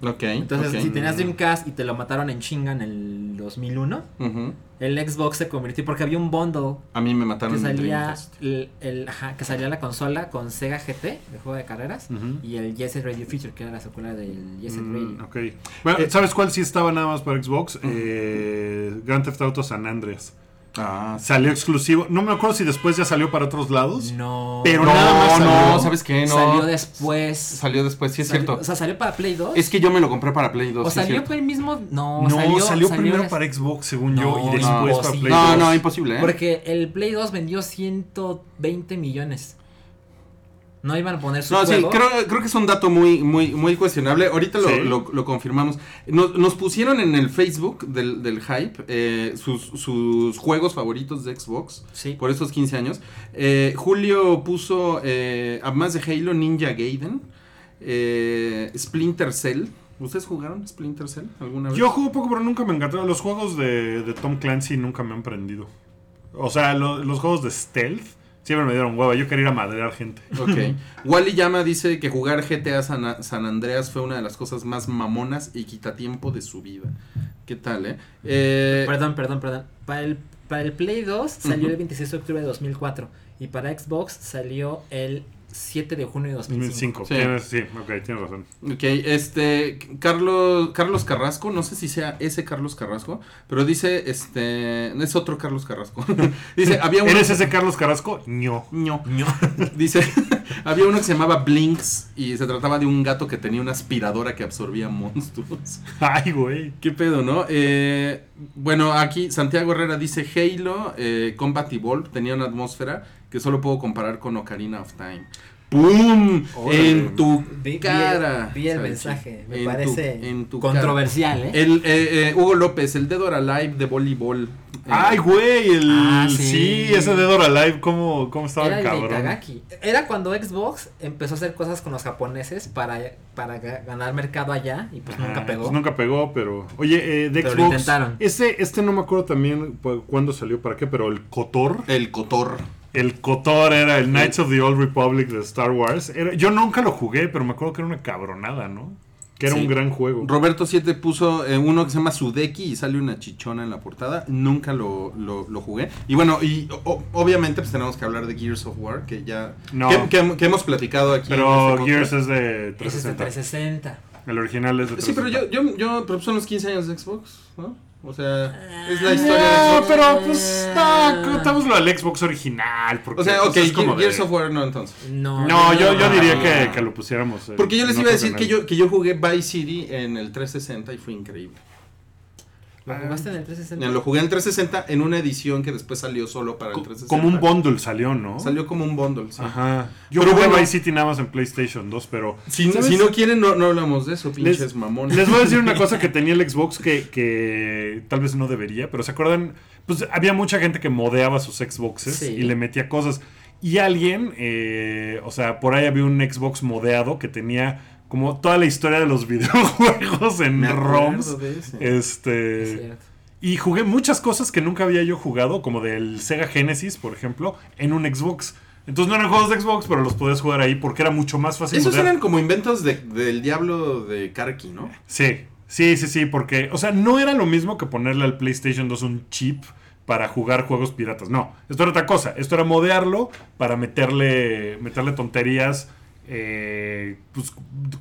Ok. Entonces, si tenías Dreamcast y te lo mataron en chinga en el 2001, Ujú. el Xbox se convirtió porque había un bundle A mí me mataron que salía el, el- ajá, que salía la consola con Sega GT, el juego de carreras, y el Set Radio Future, que era la secuela del Jet Set Radio. Mm, ok. Bueno, Eh, ¿sabes cuál sí estaba nada más para Xbox? Eh, Grand Theft Auto San Andreas. Ah. Salió exclusivo. No me acuerdo si después ya salió para otros lados. No, Pero no, nada más no, salió. ¿sabes qué? No. salió después. Salió después, sí es Salió- cierto. O sea, salió para Play 2. Es que yo me lo compré para Play 2. o sí salió para el mismo. No, No, salió, salió, primero des- para Xbox, según No, yo, y no, después para sí. Play No, 2. no, imposible, ¿eh? Porque el Play 2 vendió 120 millones. No iban a poner su No, sí, creo, creo que es un dato muy, muy, muy cuestionable. Ahorita lo, Sí. lo- lo confirmamos. Nos, nos pusieron en el Facebook del, del Hype eh, sus, sus juegos favoritos de Xbox Sí. por esos 15 años. Eh, Julio puso, eh, además de Halo, Ninja Gaiden, eh, Splinter Cell. ¿Ustedes jugaron Splinter Cell alguna vez? Yo juego poco, pero nunca me encantaron. Los juegos de, de Tom Clancy nunca me han prendido. O sea, lo- los juegos de stealth siempre me dieron hueva. Yo quería ir a madrear gente. Ok. Wally Llama dice que jugar GTA San, San Andreas fue una de las cosas más mamonas y quitatiempo de su vida. ¿Qué tal, eh? eh Perdón, perdón, perdón. Para el, para el Play 2 salió el 26 de octubre de 2004. Y para Xbox salió el 7 de junio de 2005. 2005. Sí. Sí, ok, tienes razón. Ok, este, Carlos, Carlos Carrasco, no sé si sea ese Carlos Carrasco, pero dice, este, es otro Carlos Carrasco. (laughs) dice, había un... ¿Eres ese Carlos Carrasco? No. ño. (laughs) Dice, (laughs) Había uno que se llamaba Blinks y se trataba de un gato que tenía una aspiradora que absorbía monstruos. Ay, güey. ¿Qué pedo, no? Eh, bueno, aquí Santiago Herrera dice Halo eh, Combat Evolved tenía una atmósfera que solo puedo comparar con Ocarina of Time. ¡Pum! En tu Vi, vi cara. el, vi el mensaje. Me En tu- parece en tu controversial, ¿eh? El, eh, eh, Hugo López, el Dead or Alive de voleibol. Eh, Ay, güey, el... Ah, sí. sí. ese Dead or Alive, ¿cómo, cómo estaba Era el cabrón? Itagaki. Era cuando Xbox empezó a hacer cosas con los japoneses para, para ga- ganar mercado allá y pues nunca pegó. pues nunca pegó, pero... Oye, eh, de Pero lo Xbox... intentaron. Este, este no me acuerdo también cuándo salió, para qué, pero el Kotor... El Cotor. El Kotor era el Knights of the Old Republic de Star Wars. Era- yo nunca lo jugué, pero me acuerdo que era una cabronada, ¿no? Que era Sí. un gran juego. Roberto 7 puso eh, uno que se llama Sudeki y sale una chichona en la portada. Nunca lo, lo, lo jugué. Y bueno, y o- obviamente pues tenemos que hablar de Gears of War, que ya... No. Que, que- que hemos platicado aquí. pero este Gears es de Ese es de 360. 360. El original es de Sí, 360. pero yo, yo, yo, pero son los 15 años de Xbox, ¿no? O sea, es la Ah, historia de No, Xbox. pero pues no, contámoslo al Xbox original. Porque, O sea, pues, ok, es como de- Gears of War no entonces. No, No, yo, yo no, diría no. que, que lo pusiéramos. Porque yo les no iba a decir que yo, que yo jugué Vice City en el 360 y fue increíble. ¿Lo jugaste en el 360? Lo jugué en el 360 en una edición que después salió solo para el Co- 360. Como un bundle salió, ¿no? Salió como un bundle, sí. Ajá. Yo Pero jugué bueno. Vice City nada más en PlayStation 2, pero... Si, si no quieren, no, no hablamos de eso, pinches Les- mamones. Les voy a decir una (laughs) cosa que tenía el Xbox que, que tal vez no debería, pero ¿se acuerdan? Pues había mucha gente que modeaba sus Xboxes Sí. y le metía cosas. Y alguien, eh, o sea, por ahí había un Xbox modeado que tenía como toda la historia de los (laughs) videojuegos en Me ROMs. de ese. Es Este. cierto. Y jugué muchas cosas que nunca había yo jugado, como del Sega Genesis, por ejemplo, en un Xbox. Entonces no eran juegos de Xbox, pero los podías jugar ahí porque era mucho más fácil. Esos eran como inventos de- del diablo de Karki, ¿no? Sí, sí, sí, sí, porque, o sea, no era lo mismo que ponerle al PlayStation 2 un chip para jugar juegos piratas. No, esto era otra cosa. Esto era modearlo para meterle, meterle tonterías, eh, pues,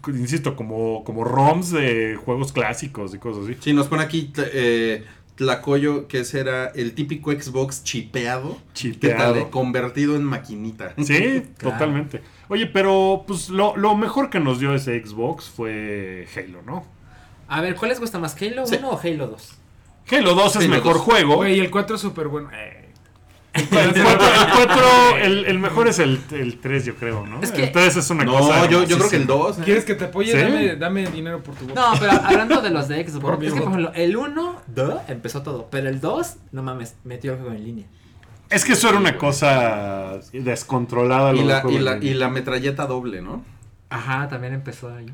insisto, como, como ROMs de juegos clásicos y cosas así. Sí, nos pone aquí eh, Tlacoyo, que ese era el típico Xbox chipeado. Chipeado. Convertido en maquinita. Sí, (laughs) Claro. totalmente. Oye, pero pues lo, lo mejor que nos dio ese Xbox fue Halo, ¿no? A ver, ¿cuál les gusta más, Halo 1 Sí. o Halo 2? Halo 2 es Halo mejor 2. juego. Güey, el 4 es súper bueno. Eh, El (laughs) 4, el, el- mejor es el, el 3, yo creo, ¿no? Es que- el 3 es una No, cosa. yo, yo creo que el hermosísima. 2. ¿eh? ¿Quieres que te apoye? ¿Sí? Dame, dame dinero por tu voz. No, pero hablando de los de Xbox, Por es que por voto. ejemplo, el 1, duh, empezó todo, pero el 2, no mames, metió el juego en línea. Es que eso era una cosa descontrolada. Y la, y, la, y la metralleta doble, ¿no? Ajá, también empezó ahí.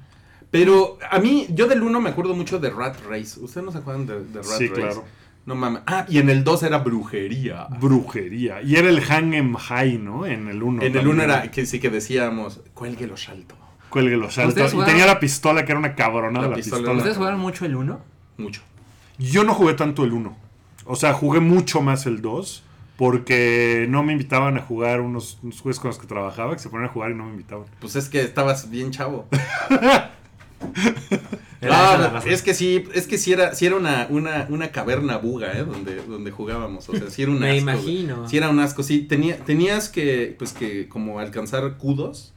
Pero a mí, yo del 1 me acuerdo mucho de Rat Race. ¿Ustedes no se acuerdan de, de Rat Sí, Race? claro. No mames. Ah, y en el 2 era brujería. Brujería. Y era el Hang 'em High, ¿no? En el 1. en el 1 era que sí que decíamos, cuelgue los salto. Cuelgue los saltos. ¿Ustedes Y jugaron? tenía la pistola, que era una cabronada La la, pistola pistola. ¿Ustedes jugaron mucho el 1? Mucho. Yo no jugué tanto el 1. O sea, jugué mucho más el 2. Porque no me invitaban a jugar unos, unos juegos con los que trabajaba, que se ponían a jugar y no me invitaban. Pues es que estabas bien chavo. (laughs) Era No, es que sí, es que sí era, sí era una, una, una caverna buga, ¿eh? Donde, donde jugábamos. O sea, sí era un (laughs) Me asco. imagino. güey. Sí era un asco. Sí, tenía, tenías que, pues que, como alcanzar cudos,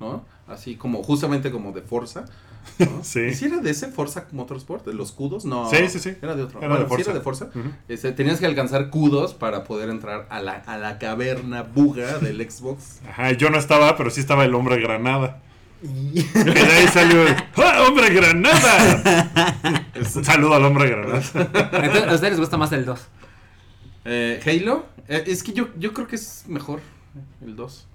¿no? Así como, justamente como de Forza. ¿no? (laughs) Sí. ¿Y si era de ese Forza Motorsport? ¿De los cudos? No. Sí, sí, sí. Era de otro. Era Bueno, de sí Forza. era de Forza. Este, tenías que alcanzar cudos para poder entrar a la, a la caverna buga del Xbox. Ajá, yo no estaba, pero sí estaba el hombre granada. Y- ahí salió ¡Ah, hombre granada. Un (laughs) saludo al hombre granada. Entonces, ¿a ustedes les gusta más el 2? Eh, Halo, eh, es que yo, yo creo que es mejor el 2.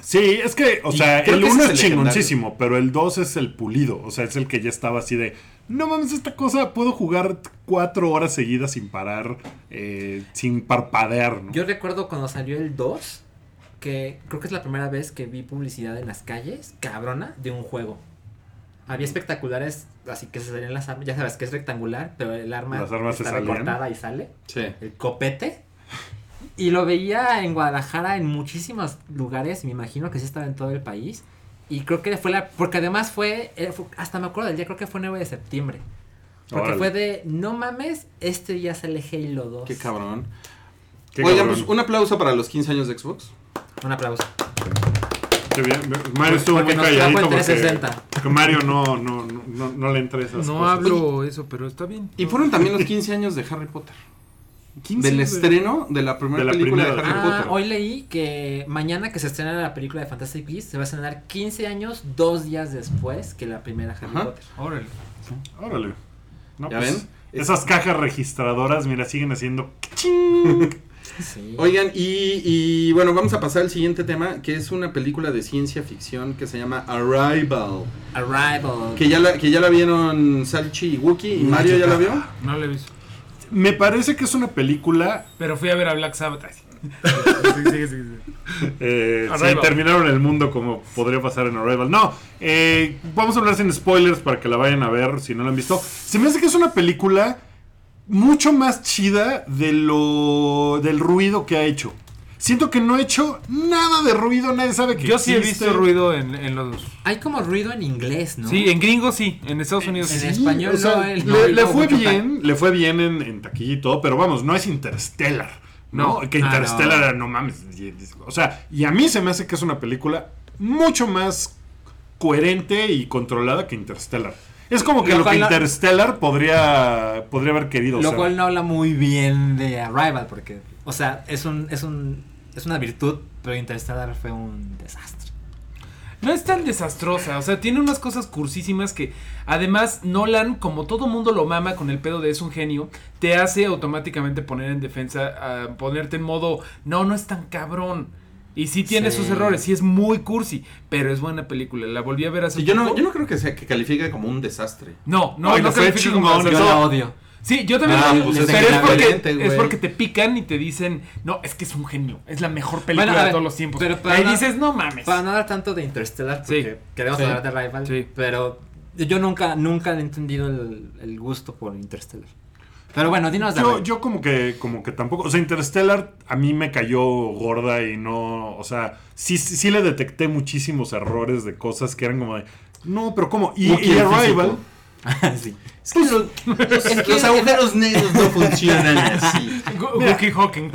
Sí, es que, o Y sea, el que ese 1 es es chingoncísimo, pero el 2 es el pulido. O sea, es el que ya estaba así de. No mames, esta cosa puedo jugar cuatro horas seguidas sin parar, eh, sin parpadear, ¿no? Yo recuerdo cuando salió el 2, que creo que es la primera vez que vi publicidad en las calles, cabrona, de un juego. Había espectaculares, así que se salían las armas, ya sabes que es rectangular, pero el arma Las armas se está recortada y sale. Sí. El copete. Y lo veía en Guadalajara en muchísimos lugares, me imagino que sí estaba en todo el país. Y creo que fue la. Porque además fue, eh, fue- Hasta me acuerdo del día, creo que fue 9 de septiembre. Porque Órale. fue de. No mames, este día sale Halo 2. Qué cabrón. Qué Oigan, cabrón. pues un aplauso para los 15 años de Xbox. Un aplauso. Qué bien. Mario estuvo Porque muy calladito porque, 360. porque Mario no, no, no, no, no le entra esas No cosas. hablo eso, pero está bien. Y fueron también los 15 años de Harry Potter. 15, Del estreno de la primera De la película primera. de Harry Ah, Potter. hoy leí que mañana que se estrena la película de Fantastic Beasts se va a estrenar 15 años, dos días después que la primera Harry Ajá. Potter. Órale. Órale. No, ¿Ya pues, ven? Esas cajas registradoras, mira, siguen haciendo. Sí. Oigan, y, y bueno, vamos a pasar al siguiente tema, que es una película de ciencia ficción que se llama Arrival. Arrival. Que ya la, que ya la vieron Salchi y Wookie, y Mario ya la vio. No lo he visto. Me parece que es una película. Pero fui a ver a Black Sabbath. (laughs) Sí. Sí, sí. Eh, sí, terminaron el mundo como podría pasar en Arrival. No, eh, vamos a hablar sin spoilers para que la vayan a ver si no la han visto. Se me hace que es una película mucho más chida de lo del ruido que ha hecho. Siento que no ha hecho nada de ruido, nadie sabe que Yo sí he existe. visto ruido en, en los. Hay como ruido en inglés, ¿no? Sí, en gringos sí, en Estados Unidos en sí. es- español o sea, no, el- le, no, le no, fue bien, le fue bien en, en taquilla y todo, pero vamos, no es Interstellar. No, No. que Ah, Interstellar, no. mames. y- y- O sea, y a mí se me hace que es una película mucho más coherente y controlada que Interstellar. Es como que Lo lo, que no- Interstellar podría, podría haber querido Lo ser. cual no habla muy bien de Arrival, porque, o sea, es un, es un, es una virtud, pero Interstellar fue un desastre. No es tan desastrosa, o sea, tiene unas cosas cursísimas que además Nolan, como todo mundo lo mama con el pedo de es un genio, te hace automáticamente poner en defensa, a ponerte en modo, no, no es tan cabrón. Y sí tiene Sí. sus errores, sí es muy cursi, pero es buena película. La volví a ver hace Sí, yo, no, poco. yo no creo que, sea, que califique como un desastre. No, no, Ay, no no califica como chingón, desastre. Yo no. la odio. Sí, yo también. Ah, lo- pues pero es es, que porque, es porque te pican y te dicen, no, es que es un genio, es la mejor película Bueno, de todos los tiempos. pero para Ahí no- dices, no mames. Para no hablar tanto de Interstellar, porque Sí. queremos Sí. hablar de Arrival, Sí. pero yo nunca, nunca he entendido el, el gusto por Interstellar. Pero bueno, dinos de Yo, yo como que como que tampoco, o sea, Interstellar a mí me cayó gorda y no, o sea, sí, sí, sí le detecté muchísimos errores de cosas que eran como de, no, pero ¿cómo? Y, y Arrival, (laughs) sí. Es que los, los- los agujeros negros no funcionan (laughs) así. Wookie Hawking.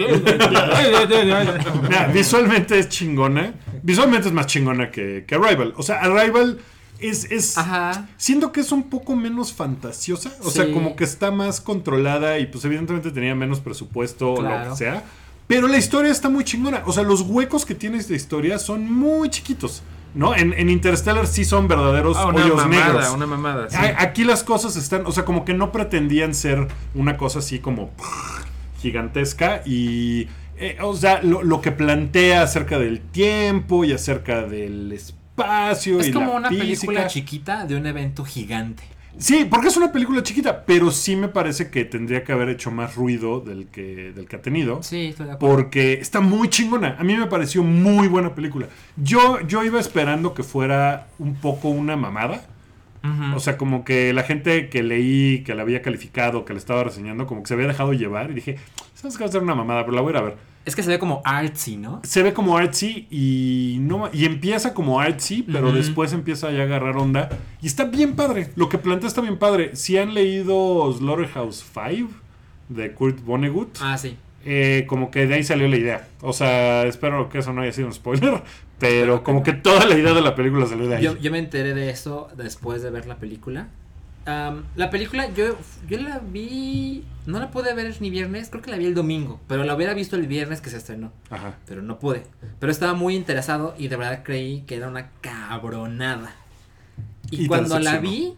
Mira, visualmente es chingona. Visualmente es más chingona que, que Arrival. O sea, Arrival es. es Ajá. Siento que es un poco menos fantasiosa. O sea, como que está más controlada y pues evidentemente tenía menos presupuesto o lo que sea. Pero la historia está muy chingona. O sea, los huecos que tiene esta historia son muy chiquitos. ¿No? En, en Interstellar sí son verdaderos Ah, una hoyos mamada, negros. una mamada. sí. Aquí las cosas están, o sea, como que no pretendían ser una cosa así como gigantesca y, eh, o sea, lo, lo que plantea acerca del tiempo y acerca del espacio Es y como la una física. película chiquita de un evento gigante. Sí, porque es una película chiquita, pero sí me parece que tendría que haber hecho más ruido del que, del que ha tenido. Sí, estoy de acuerdo. Porque está muy chingona. A mí me pareció muy buena película. Yo, yo iba esperando que fuera un poco una mamada. O sea, como que la gente que leí, que la había calificado, que la estaba reseñando, como que se había dejado llevar y dije, sabes que va a ser una mamada, pero la voy a ir a ver. Es que se ve como artsy, ¿no? Se ve como artsy y no y empieza como artsy, pero después empieza ya a agarrar onda y está bien padre. Lo que plantea está bien padre. Si han leído Slaughterhouse 5 de Kurt Vonnegut, Ah, sí. eh, como que de ahí salió la idea. O sea, espero que eso no haya sido un spoiler, pero como que toda la idea de la película salió de ahí. Yo, yo me enteré de eso después de ver la película. Am, la película yo, yo la vi, no la pude ver ni viernes, creo que la vi el domingo, pero la hubiera visto el viernes que se estrenó, Ajá. pero no pude. Pero estaba muy interesado y de verdad creí que era una cabronada. Y, cuando la vi,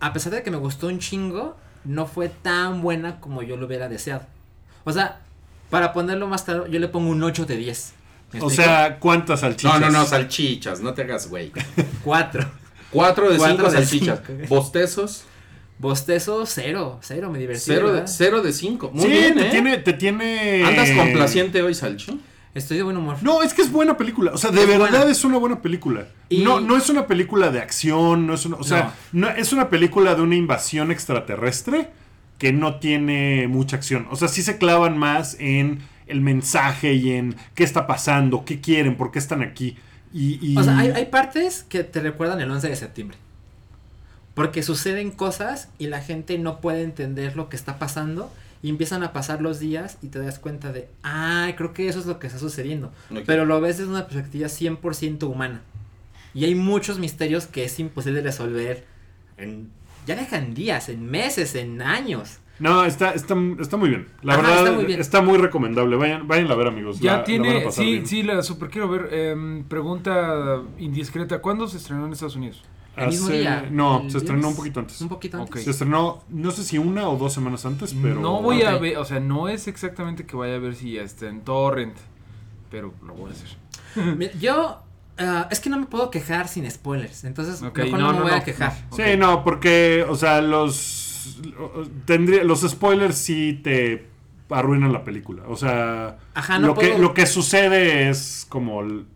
a pesar de que me gustó un chingo, no fue tan buena como yo lo hubiera deseado. O sea, para ponerlo más claro, yo le pongo un 8 de 10. ¿Me O sea, ¿cuántas salchichas? No, no, no, salchichas, no te hagas güey. (laughs) 4. Cuatro de Cuatro cinco de salchichas. cinco. (laughs) Bostezos, Bostezo, cero, cero, me divertí. cero de, ¿verdad? cero de cinco. Muy sí, bien, te ¿eh? tiene, te tiene. ¿Andas complaciente hoy, Salchi? Estoy de buen humor. No, es que es buena película. O sea, de Es verdad buena. es una buena película. Y- No, no es una película de acción, no es una. O sea, no. es una película de una invasión extraterrestre que no tiene mucha acción. O sea, sí se clavan más en el mensaje y en qué está pasando, qué quieren, por qué están aquí. Y, y- O sea, hay, hay partes que te recuerdan el 11 de septiembre. Porque suceden cosas y la gente no puede entender lo que está pasando. Y empiezan a pasar los días y te das cuenta de, ah, creo que eso es lo que está sucediendo. Pero lo ves desde una perspectiva 100% humana. Y hay muchos misterios que es imposible resolver en, ya dejan días, en meses, en años. No, está, está, está muy bien. La Ajá, verdad, está está muy muy, bien. recomendable. Vayan, vayan a ver, amigos. Ya La- tiene, sí, bien. sí, la super quiero ver. Em, pregunta indiscreta, ¿cuándo se estrenó en Estados Unidos? El mismo Hace- día. No, el se estrenó viernes, un poquito antes. Un poquito antes. Se estrenó, no sé si una o dos semanas antes, pero. no voy a ver, o sea, no es exactamente que vaya a ver si ya está en torrent, pero lo voy a hacer. (laughs) Yo, ah, es que no me puedo quejar sin spoilers. Entonces, Ok, mejor no, no, me no, voy no, a quejar. Sí, no, porque, o sea, los. Tendría, los spoilers sí te arruinan la película. O sea, Ajá, no lo, que, lo que sucede es como el-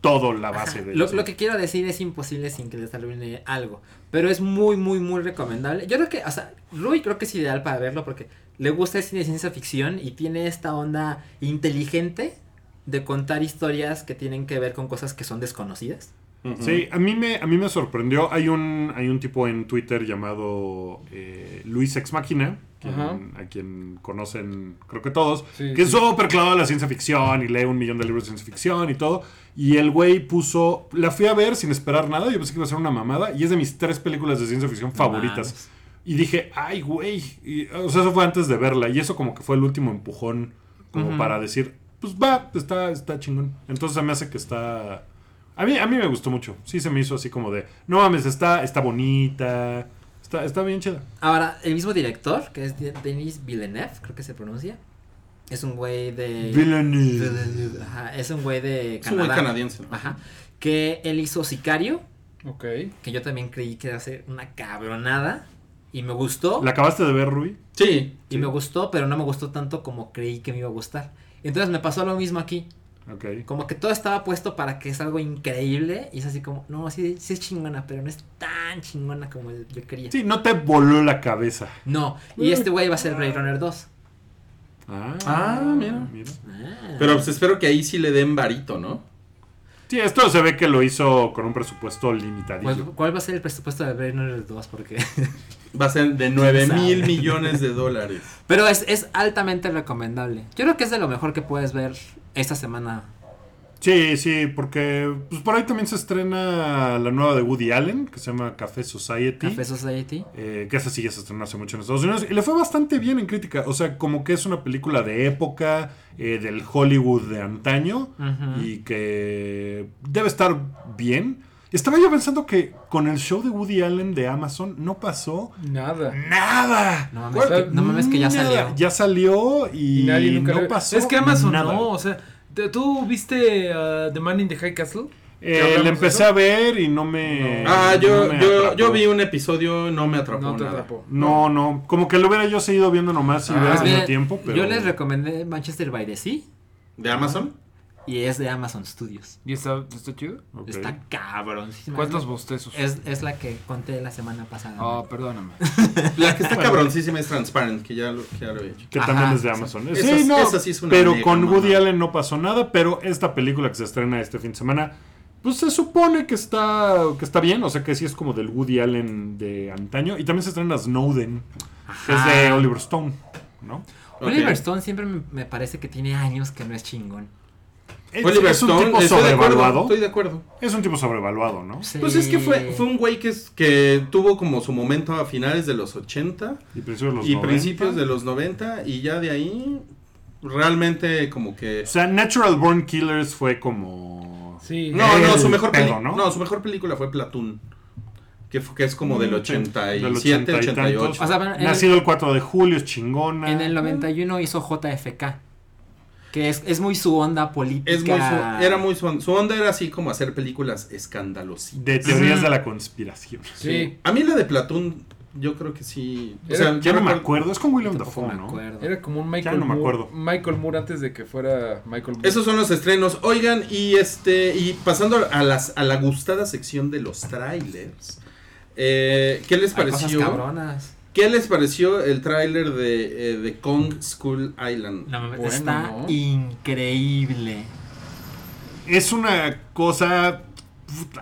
todo la base de Lo, eso. lo que quiero decir es imposible sin que les arruine algo. Pero es muy, muy, muy recomendable. Yo creo que, o sea, Rui creo que es ideal para verlo porque le gusta el cine de ciencia ficción y tiene esta onda inteligente de contar historias que tienen que ver con cosas que son desconocidas. Sí, a mí me, a mí me sorprendió. Hay un, hay un tipo en Twitter llamado eh, Luis Ex Máquina, quien- a quien conocen, creo que todos, Sí, que es sí. súper clavado en la ciencia ficción y lee un millón de libros de ciencia ficción y todo. Y el güey puso, la fui a ver sin esperar nada, yo pensé que iba a ser una mamada, y es de mis tres películas de ciencia ficción favoritas. Y dije, ay, güey. Y, O sea, eso fue antes de verla. Y eso como que fue el último empujón como para decir, pues va, está, está chingón. Entonces se me hace que está... A mí, a mí me gustó mucho. Sí se me hizo así como de, no mames, está, está bonita. Está, está bien chida. Ahora, el mismo director, que es De- Denis Villeneuve, creo que se pronuncia. Es un güey de... Villeneuve. Villeneuve, Ajá, es un güey de Es un güey Canadá. canadiense. ¿no? Ajá. Que él hizo Sicario, Ok. que yo también creí que iba a ser una cabronada. Y me gustó. ¿La acabaste de ver, Rui? Sí. Y me gustó, pero no me gustó tanto como creí que me iba a gustar. Entonces me pasó lo mismo aquí. Como que todo estaba puesto para que es algo increíble. Y es así como, no, sí, sí es chingona, pero no es tan chingona como yo quería. Sí, no te voló la cabeza. No, y este güey va a ser Blade Runner 2. Ah, Ah, mira. Ah. Pero pues espero que ahí sí le den varito, ¿no? Sí, esto se ve que lo hizo con un presupuesto Pues, limitadillo. ¿Cuál va a ser el presupuesto de Runner 2? Porque... Va a ser de 9 (laughs) sabe? mil millones de dólares. Pero es, es altamente recomendable. Yo creo que es de lo mejor que puedes ver esta semana. Sí, sí, porque pues por ahí también se estrena la nueva de Woody Allen, que se llama Café Society. Café Society. Eh, que esa sí ya se estrenó hace mucho en Estados Unidos. Y le fue bastante bien en crítica. O sea, como que es una película de época, eh, del Hollywood de antaño. Ujú. Y que debe estar bien. Estaba yo pensando que con el show de Woody Allen de Amazon no pasó Nada. nada. No mames, que, no mames que ya salió. Ya salió y, Y nadie nunca no pasó. Es que Amazon nada. no, o sea, ¿te- ¿tú viste uh, The Man in the High Castle? Eh, le empecé a ver y no me. Ah, no yo, me yo, vi un episodio, no me atrapó No te nada. atrapó. No, no. Como que lo hubiera yo seguido viendo nomás y Ah, hubiera tenido tiempo. Pero... Yo les recomendé Manchester by the Sea ¿De Amazon? Y es de Amazon Studios. ¿Y está, está chido? Está cabrón. ¿Cuántos bostezos? Es, es la que conté la semana pasada. Ah, perdóname. (laughs) La que está Bueno. cabroncísima es Transparent, que ya lo, que ya lo he hecho. Que Ajá, también es de. Amazon. Esa sí, no. esa sí es una pero con Woody. Allen no pasó nada. Pero esta película que se estrena este fin de semana. Pues se supone que está, que está bien. O sea que sí es como del Woody Allen de antaño. Y también se estrena Snowden. Que es de. Oliver Stone. ¿No? Oliver. Stone siempre me parece que tiene años que no es chingón. Es, Oliver es un Stone, tipo estoy de acuerdo, sobrevaluado. estoy de acuerdo. Es un tipo sobrevaluado, ¿no? Sí. Pues es que fue, fue un güey que, es- que tuvo como su momento a finales de los 80 Y principios de los y 90. principios de los 90 y ya de ahí realmente como que... O sea, Natural Born Killers fue como. Sí. No, no, el su mejor, peli- pedo, ¿no? ¿no? su mejor película fue Platoon. Que, fue- que es como del Mm, sí, 87, del 80 y 88. tantos. O sea, Nacido el 4 de julio, es chingona. en el 91 hizo JFK. Que es, es muy su onda política. Es muy su- era muy su, su onda era así como hacer películas escandalosas. De teorías de la conspiración. Sí. A mí la de Platoon, yo creo que sí. O Era- sea, Ya yo no me acuerdo, es con William Dafoe, ¿no? acuerdo. Era como un Ya Michael no me Moore. acuerdo. Michael Moore antes de que fuera Michael Moore. Esos son los estrenos. Oigan, y este, y pasando a las a la gustada sección de los trailers. eh, ¿Qué les Hay cosas pareció? cabronas. ¿Qué les pareció el tráiler de, eh, de Kong School Island? No, mames, Bueno, está ¿no? increíble. Es una cosa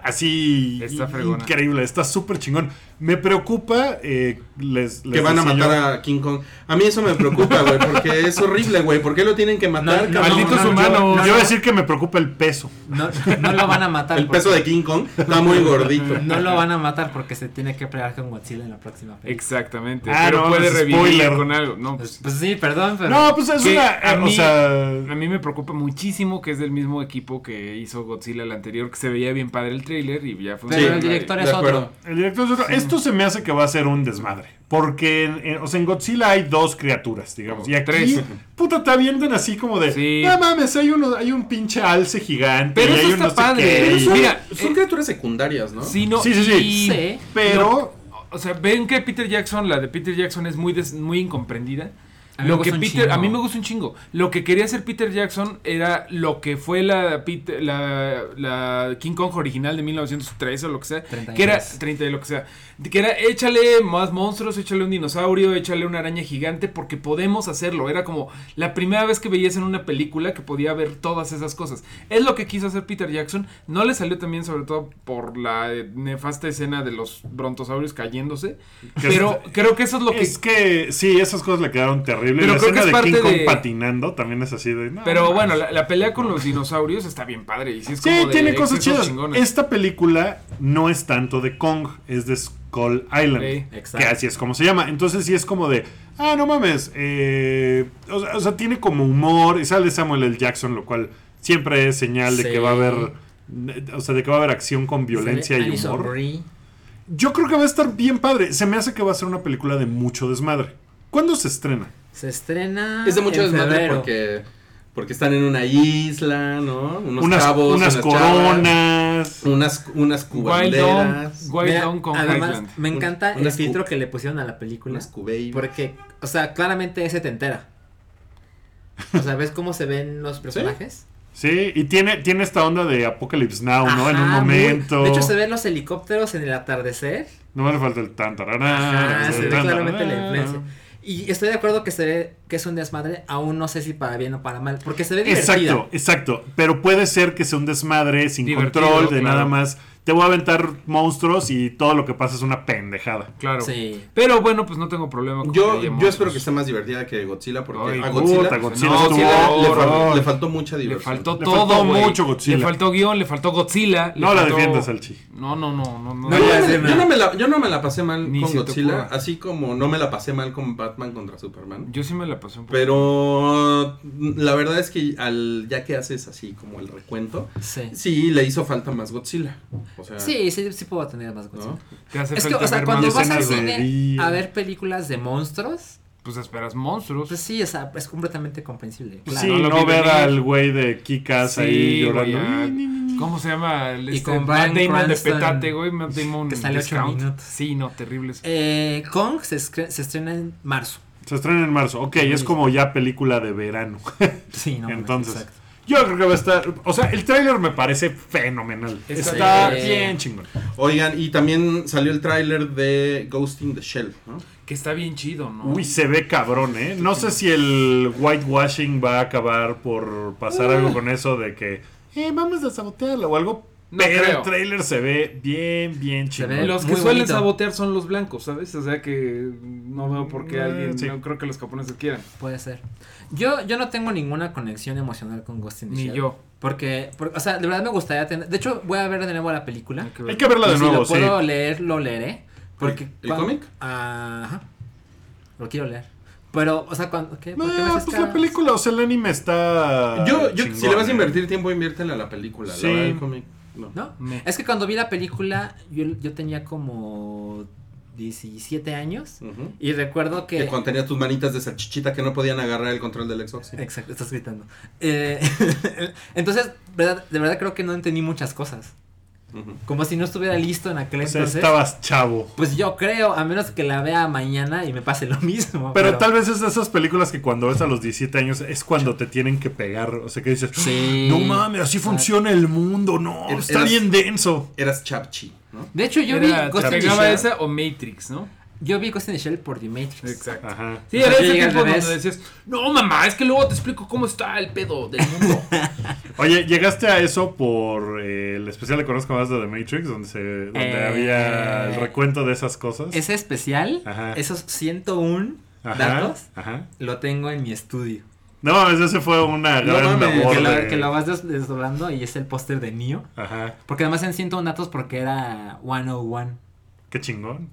así Está increíble, está súper chingón. Me preocupa, eh, les, Que les van a matar yo- a King Kong. A mí eso me preocupa, güey, porque es horrible, güey. ¿Por qué lo tienen que matar? No, no? Malditos no, no, humanos. no, Yo no, voy a decir que me preocupa el peso. No, no lo van a matar. El peso de King Kong está muy gordito. (laughs) No lo van a matar porque se tiene que pelear con Godzilla en la próxima película. Exactamente. Ah, pero no, puede revivir spoiler. con algo. No, Pues, pues. pues sí, perdón, pero. No, pues es que una. a eh, mí- o sea. A mí me preocupa muchísimo que es del mismo equipo que hizo Godzilla el anterior, que se veía bien padre el trailer y ya fue Pero Sí, el director es otro. El director es otro. Esto se me hace que va a ser un desmadre. Porque en, en- o sea, en Godzilla hay dos criaturas, digamos. Y aquí, tres. puta, te avientan así como de. Sí. No mames, hay, uno, hay un pinche alce gigante. Pero eso hay está padre. qué, Pero y- son- Mira, Son eh, criaturas secundarias, ¿no? Sí, no, Sí, sí, Sí. Pero. O sea, ven que Peter Jackson, la de Peter Jackson es muy des- muy incomprendida. A mí me Lo que gusta un Peter, chingo. a mí me gusta un chingo. Lo que quería hacer Peter Jackson era lo que fue la, Peter- la, la King Kong original de 1903 o lo que sea. 33. Que era 30 de lo que sea. Que era échale más monstruos, échale un dinosaurio, échale una araña gigante porque podemos hacerlo. Era como la primera vez que veías en una película que podía ver todas esas cosas. Es lo que quiso hacer Peter Jackson. No le salió también sobre todo por la nefasta escena de los brontosaurios cayéndose. Que Pero es- creo que eso es lo que Es que sí, esas cosas le quedaron terribles. Pero la creo que escena es de parte King Kong de- patinando también es así de. no, Pero no bueno, la, la pelea con los dinosaurios está bien padre. Y sí, es Sí, como de tiene cosas chidas. chingones. Esta película no es tanto de Kong, es de Skull Island. Sí, que así es como se llama. Entonces sí es como de, ah, no mames. eh, o, sea, o sea, tiene como humor. Y sale Samuel L. Jackson, lo cual siempre es señal de Sí. que va a haber. O sea, de que va a haber acción con violencia y humor. Brie. Yo creo que va a estar bien padre. Se me hace que va a ser una película de mucho desmadre. ¿Cuándo se estrena? Se estrena. Es de mucho en desmadre febrero. porque, porque están en una isla, ¿no? Unos unas cabos, unas unas chavas, coronas. unas, unas cubanderas, con además, me encanta Un- el filtro que le pusieron a la película. unas cubaby. Porque, o sea, claramente ese te entera. O sea, ¿ves cómo se ven los personajes? Sí, y tiene, tiene esta onda de Apocalypse Now, ¿no? En un muy- momento. de hecho, se ven los helicópteros en el atardecer. No me le falta el tan tararán, Ajá, el se ve tan, claramente la influencia. Y estoy de acuerdo que se ve que es un desmadre, aún no sé si para bien o para mal, porque se ve divertida. Exacto, exacto. Pero puede ser que sea un desmadre sin Divertido, control, de claro. nada más. Te voy a aventar monstruos y todo lo que pasa es una pendejada. Claro. Sí. Pero bueno, pues no tengo problema con que Yo, haya yo espero que esté más divertida que Godzilla porque Ay, a puta, Godzilla, Godzilla no, estuvo le, faltó, le faltó mucha Le diversión. Le todo, faltó güey. mucho Godzilla. Le faltó guion, le faltó Godzilla. le No la defiendas, Salchi. No, no, no, no. no. No, Yo, no me- man. yo no me la, yo no me la pasé mal Ni con Godzilla, así como no me la pasé mal con Batman contra Superman. Yo sí me la pasé un poco. Pero la verdad es que al ya que haces así como el recuento, Sí. sí le hizo falta más Godzilla. O sea, Sí, sí, sí puedo tener más Godzilla. ¿no? Te hace Es que, o sea, cuando vas al de cine a ver películas de monstruos, Pues esperas monstruos. pues sí, o sea, es completamente comprensible. Pues claro. sí, no no, ver venir. al güey de Kikas ahí güey, llorando. ni. ¿Cómo se llama? El, Y este, con Matt Damon de Cranston, petate, güey. Matt Damon que sale ocho discount. minutos. Sí, no, terribles. Eh, Kong se, se estrena en marzo. Se estrena en marzo. Ok, es como ya película de verano. Sí, no. (laughs) Entonces, exacto. Yo creo que va a estar. O sea, el tráiler me parece fenomenal. Está bien. bien chingón. Oigan, y también salió el tráiler de Ghost in the Shell, ¿no? Que está bien chido, ¿no? Uy, se ve cabrón, ¿eh? No sé si el whitewashing va a acabar por pasar algo con eso de que, eh, vamos a sabotearlo o algo. No pero creo. el trailer se ve bien, bien ve Los que suelen bonito. sabotear son los blancos, ¿sabes? O sea que no veo por qué Eh, alguien. sí. No creo que los japoneses quieran. Puede ser. Yo, yo no tengo ninguna conexión emocional con Ghost in the Ni Shell. yo. Porque, por- o sea, de verdad me gustaría tener. De hecho, voy a ver de nuevo la película. Hay que ver. Hay que verla Y de si nuevo, lo sí. puedo leer, lo leeré. Porque ¿El- cómic? Ajá. Lo quiero leer. Pero, o sea, cuando. ¿qué? ¿Por qué Ah, pues caras? la película, o sea, el anime está. yo, yo chingón, si le vas a invertir tiempo, inviértela a la película. Sí. La verdad, el cómic, no. ¿No? Me. Es que cuando vi la película, yo, yo tenía como 17 años. Y recuerdo Que que. cuando tenías tus manitas de salchichita que no podían agarrar el control del Xbox. sí. Exacto, estás gritando. Eh, (laughs) entonces, verdad, de verdad creo que no entendí muchas cosas. Como si no estuviera listo en aquel O sea, entonces. estabas chavo. Pues yo creo, a menos que la vea mañana y me pase lo (laughs) mismo. Pero, tal vez es de esas películas que cuando ves a los 17 años es cuando te tienen que pegar. O sea, que dices, Sí. no mames, así funciona el mundo. No, Eras- está bien denso. Eras chapchi, ¿no? De hecho, yo vi Era, Ghost in the pegaba Shell. esa o Matrix, ¿no? Yo vi Ghost in the Shell por The Matrix. Exacto. Ajá. Sí, era ese tiempo donde decías, no mamá, es que luego te explico cómo está el pedo del mundo. (laughs) Oye, ¿llegaste a eso por eh, el especial de Conozco Más de The Matrix, donde, se, donde Eh, había el recuento de esas cosas? Ese especial, Ajá. esos 101 Ajá, datos, Ajá. lo tengo en mi estudio. No ese fue una No gran mames, labor Que lo, que lo vas des- desdoblando y es el póster de Neo. Ajá. Porque además en 101 datos porque era 101. Qué chingón.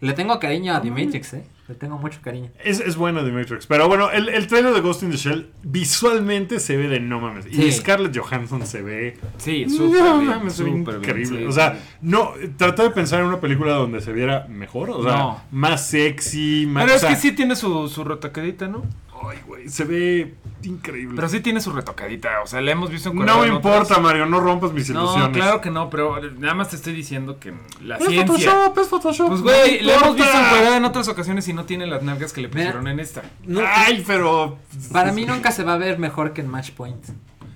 Le tengo cariño a The Matrix, eh. Le tengo mucho cariño. Es, es bueno The Matrix. Pero bueno, el, el trailer de Ghost in the Shell visualmente se ve de no mames. Y. Scarlett Johansson se ve. Sí, súper no bien, mames, bien, increíble. sí, o sea, no, traté de pensar en una película donde se viera mejor. O sea, No. más sexy, más. Pero o es sea, que sí tiene su, su retocadita, ¿no? Ay, güey, se ve increíble. Pero sí tiene su retocadita, o sea, la hemos visto en no me en importa, Mario, no rompas mis ilusiones. No, claro que no, pero nada más te estoy diciendo que la Es ciencia... Photoshop, es Photoshop. Pues güey, la hemos visto importa. encuadrada en otras ocasiones y no tiene las nalgas que le Mira. pusieron en esta. No, Ay, pero. para mí nunca se va a ver mejor que en Match Point.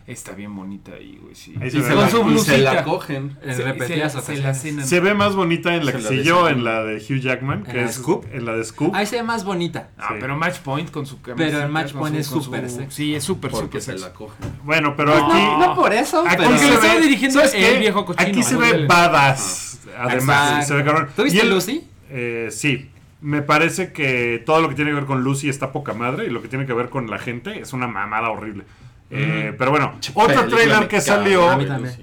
Está bien bonita ahí, güey, sí. Ahí Y se la, y se la cogen. En Se- repetidas se- se ocasiones. la cenan. Se ve más bonita en la Se que siguió, en la de Hugh Jackman, ¿En que la de es Scoop? en la de Scoop. Ahí se ve más bonita. Ah, Sí. pero Match Point con su camiseta, Pero el Match Point su- es súper sexy. Sí, es súper, Porque súper se la cogen. Bueno, pero No, aquí. No por eso, Aquí pero... Porque se estaba dirigiendo ¿sabes el viejo cochino, Aquí se ve badass. Además, Exacto. se ve cabrón. ¿Tú viste Y el- Lucy? Eh, sí. Me parece que todo lo que tiene que ver con Lucy está poca madre y lo que tiene que ver con la gente es una mamada horrible. Eh, pero bueno, otro trailer que salió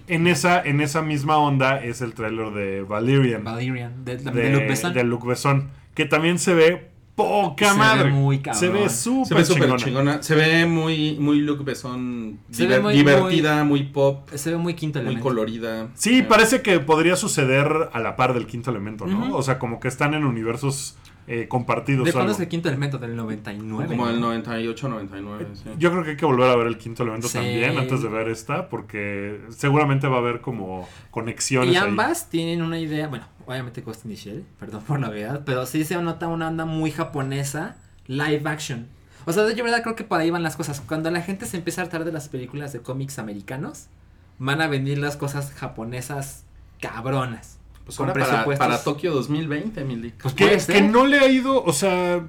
en esa, en esa misma onda es el trailer de Valerian. Valerian, de, de, de, Luc Besson. de Luc Besson, que también se ve poca Se ve madre. muy cabrón. Se ve súper ve chingona. chingona. Se ve muy, muy Luke Besson. Se ve muy- divertida, muy, pop, Se ve muy quinto muy elemento. colorida. Sí, Eh, parece que podría suceder a la par del quinto elemento, ¿no? O sea, como que están en universos eh, compartidos. ¿De cuándo es el quinto elemento? Del 99. Como del 98, 99. sí. Yo creo que hay que volver a ver el quinto elemento Sí. también antes de ver esta, porque seguramente va a haber como conexiones Y ahí. ambas tienen una idea, bueno, obviamente Ghost in the Shell, perdón por la verdad, pero sí se nota una onda muy japonesa, live action. O sea, yo verdad creo que por ahí van las cosas. Cuando la gente se empieza a hartar de las películas de cómics americanos, van a venir las cosas japonesas cabronas. Pues ahora para, presupuestos. para Tokio 2020, Emily. Pues Que, que no le ha ido, o sea,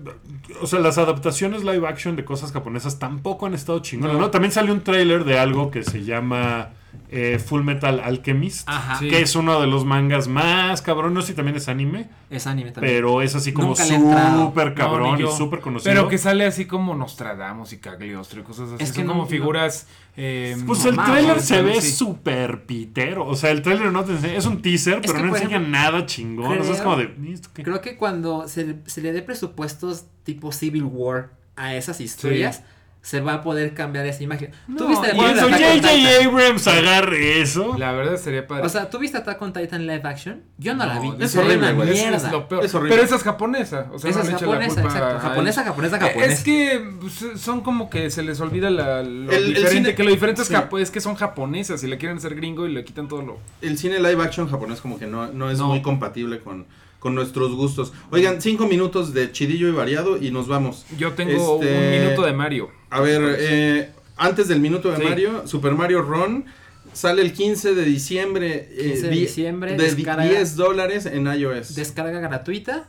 o sea, las adaptaciones live action de cosas japonesas tampoco han estado chingonas, ¿no? También salió un tráiler de algo que se llama eh, Full Metal Alchemist, Ajá, Sí. que es uno de los mangas más cabrón, no sé si también es anime, es anime también. pero es así como Nunca le he entrado. súper No, cabrón ni y súper conocido. Pero que sale así como Nostradamus y Cagliostro y cosas así. Es que Son no- como figuras. eh, Pues el Mamá, tráiler o se ve sí. súper pitero. O sea, el tráiler no te enseña, es un teaser, Es pero que, no por enseña ejemplo, nada chingón. O sea, es creo- como de. "¿Y esto qué?". Creo que cuando se, se le dé presupuestos tipo Civil War a esas historias, se va a poder cambiar esa imagen. ¿Tú viste Cuando? J.J. Abrams agarre eso. La verdad sería padre. O sea, ¿tú viste Attack on Titan live action? Yo no, la vi. es horrible, una güey. Es- lo peor. Es horrible. Pero esa es japonesa. O sea, Esa no es la japonesa, culpa exacto. a Japonesa, japonesa, japonesa. Es que pues, son como que se les olvida la, lo El- el diferente. cine- que lo diferente es, sí. japo- es que son japonesas y le quieren hacer gringo y le quitan todo lo. El cine live action japonés como que no, no es No. muy compatible con, con nuestros gustos. Oigan, cinco minutos de chidillo y variado y nos vamos. Yo tengo Este, un minuto de Mario. A ver, eh, antes del minuto de Sí. Mario, Super Mario Run sale el 15 de diciembre. eh, 15 de di- diciembre, De di- descarga- 10 dólares en iOS. Descarga gratuita.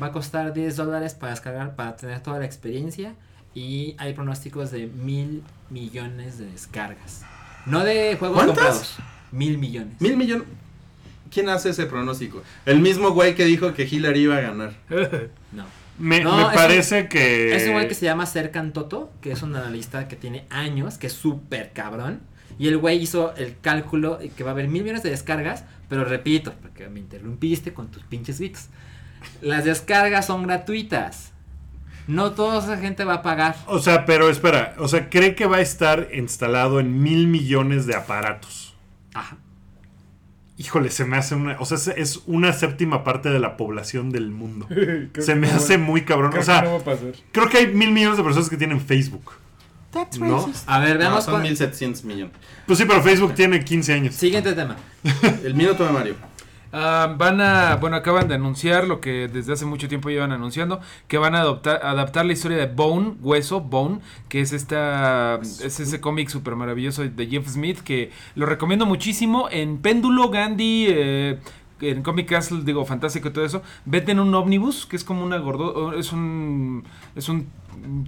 Va a costar 10 dólares para descargar, para tener toda la experiencia. Y hay pronósticos de mil millones de descargas. No de juegos ¿Cuántas? comprados. Mil millones. Mil millones. ¿Quién hace ese pronóstico? El mismo güey que dijo que Hillary iba a ganar. (laughs) No. Me, No, me es un- parece que. Es un güey que se llama Serkan Toto, que es un analista que tiene años, que es súper cabrón. Y el güey hizo el cálculo que va a haber mil millones de descargas, pero repito, porque me interrumpiste con tus pinches gritos. Las descargas son gratuitas. No toda esa gente va a pagar. O sea, pero espera. O sea, cree que va a estar instalado en mil millones de aparatos. Ajá. Híjole, se me hace una. O sea, es- una séptima parte de la población del mundo. (laughs) se me hace muy cabrón. O sea, va a pasar. creo que hay mil millones de personas que tienen Facebook. ¿No? A ver, No, veamos. son cuál- 1700 millones. Pues sí, pero Facebook tiene 15 años. Siguiente tema. (laughs) El minuto de Mario. Ah, van a, bueno, acaban de anunciar lo que desde hace mucho tiempo llevan anunciando, que van a adoptar, adaptar la historia de Bone, Hueso, Bone, que es esta, es ese cómic súper maravilloso de Jeff Smith, que lo recomiendo muchísimo. En Péndulo, Gandhi, eh, en Comic Castle, digo, fantástico y todo eso, vete en un ómnibus, que es como una gordo, es un, es un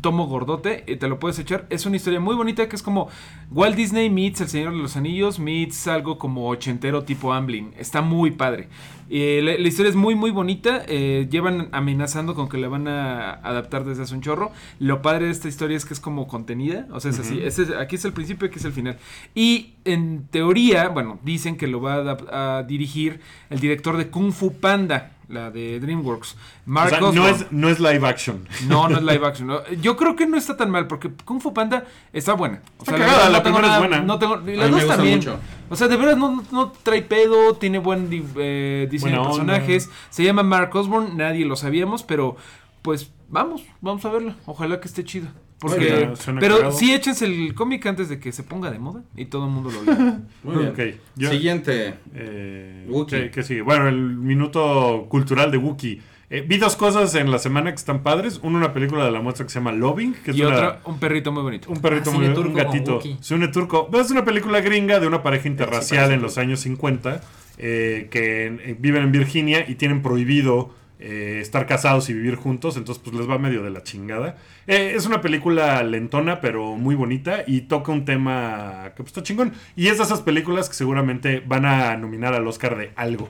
tomo gordote, y te lo puedes echar. Es una historia muy bonita que es como Walt Disney meets El Señor de los Anillos, meets algo como ochentero tipo Amblin. Está muy padre. Eh, la, la historia es muy, muy bonita. eh, llevan amenazando con que la van a adaptar desde hace un chorro. Lo padre de esta historia es que es como contenida. O sea, es así. Es- aquí es el principio, aquí es el final. Y en teoría, bueno, dicen que lo va a dirigir el director de Kung Fu Panda, la de DreamWorks. O Mark sea, no es, no es live action. No, no es (laughs) live action. no. Yo creo que no está tan mal porque Kung Fu Panda está buena. O Está sea, cagada, la primera es buena. No tengo, y A las mí me dos también. mucho. O sea, de verdad no, no trae pedo, tiene buen eh, diseño de personajes. Se llama Mark Osborne, nadie lo sabíamos, pero pues vamos, vamos a verla. Ojalá que esté chido. Porque, Suena- suena pero cagado. sí échense el cómic antes de que se ponga de moda y todo el mundo lo lea. (laughs) Muy bien. Ok, yo- Siguiente. Eh, Wookiee. ¿qué- qué sigue? Bueno, el minuto cultural de Wookiee. Eh, vi dos cosas en la semana que están padres. Uno, una película de la muestra que se llama Loving, que es y una- otra, un perrito muy bonito. un perrito Ah, muy cine un gatito. Se une turco. Es una película gringa de una pareja interracial en los años 50 eh, que eh, viven en Virginia y tienen prohibido eh, estar casados y vivir juntos. Entonces, pues les va medio de la chingada. Eh, es una película lentona, pero muy bonita y toca un tema que pues, está chingón. Y es de esas películas que seguramente van a nominar al Oscar de algo.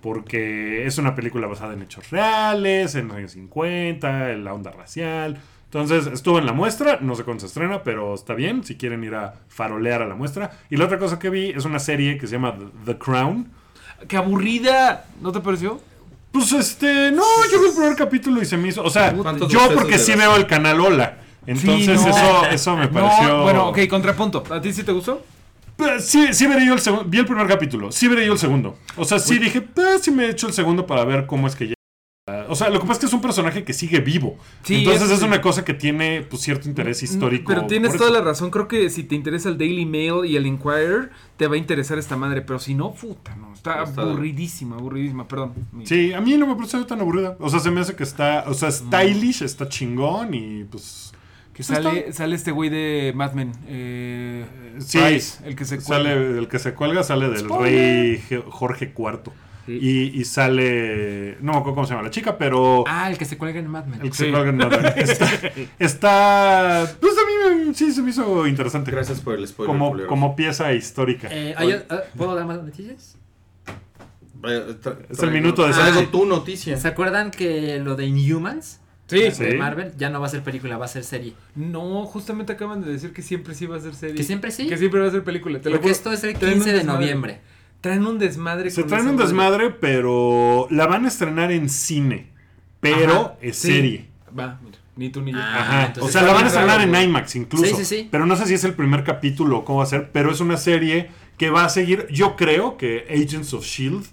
Porque es una película basada en hechos reales, en los años 50, en la onda racial. Entonces estuvo en la muestra, no sé cuándo se estrena, pero está bien si quieren ir a farolear a la muestra. Y la otra cosa que vi es una serie que se llama The- Crown. ¡Qué aburrida! ¿No te pareció? Pues este, no, yo vi el primer capítulo y se me hizo. O sea, ¿Cuántos yo porque sí veo el canal Hola. Entonces Sí, no. eso, eso me No, pareció. bueno, ok, contrapunto. ¿A ti sí te gustó? Pues, Sí, sí veré yo el segundo. Vi el primer capítulo. Sí veré yo el segundo. O sea, sí dije, pues sí me he hecho el segundo para ver cómo es que llega. O sea, lo que pasa es que es un personaje que sigue vivo. Sí, Entonces es una cosa que tiene pues, cierto interés histórico. Pero tienes toda la razón. Creo que si te interesa el Daily Mail y el Inquirer, te va a interesar esta madre. Pero si no, puta, no. Está Está- aburridísima, aburridísima. Perdón. Sí, a mí no me parece tan aburrida. O sea, se me hace que está, o sea, stylish, está chingón y pues... Que sale, sale este güey de Mad Men. Eh, Sí, Price, el que se sale, cuelga. el que se cuelga sale del Spoiler. rey Ge- Jorge IV. Sí. Y, y sale, no me acuerdo cómo se llama la chica, pero... Ah, el que se cuelga en Mad Men. El que Sí. se cuelga en Mad Men. (laughs) Está, está- Pues a mí me- sí se me hizo interesante. Gracias por el spoiler. Como, pieza histórica. Eh, ¿hay- ah, ¿Puedo dar más noticias? Eh, Es el minuto de traigo Sachi. tu noticia. ¿Se acuerdan que lo de Inhumans? Sí. Sí. De Marvel ya no va a ser película, va a ser serie. No, justamente acaban de decir que siempre sí va a ser serie. ¿Que siempre sí? Que siempre va a ser película. Te lo Porque esto es el Traen un 15 de noviembre. Traen un desmadre. Se con traen un madre. desmadre, pero la van a estrenar en cine. Pero Ajá, es sí. serie. Va, mira, ni tú ni yo. Ah, Ajá. o sea, la van a estrenar raro, en güey. IMAX incluso. Sí, sí, sí. Pero no sé si es el primer capítulo o cómo va a ser. Pero es una serie que va a seguir. Yo creo que Agents of Shield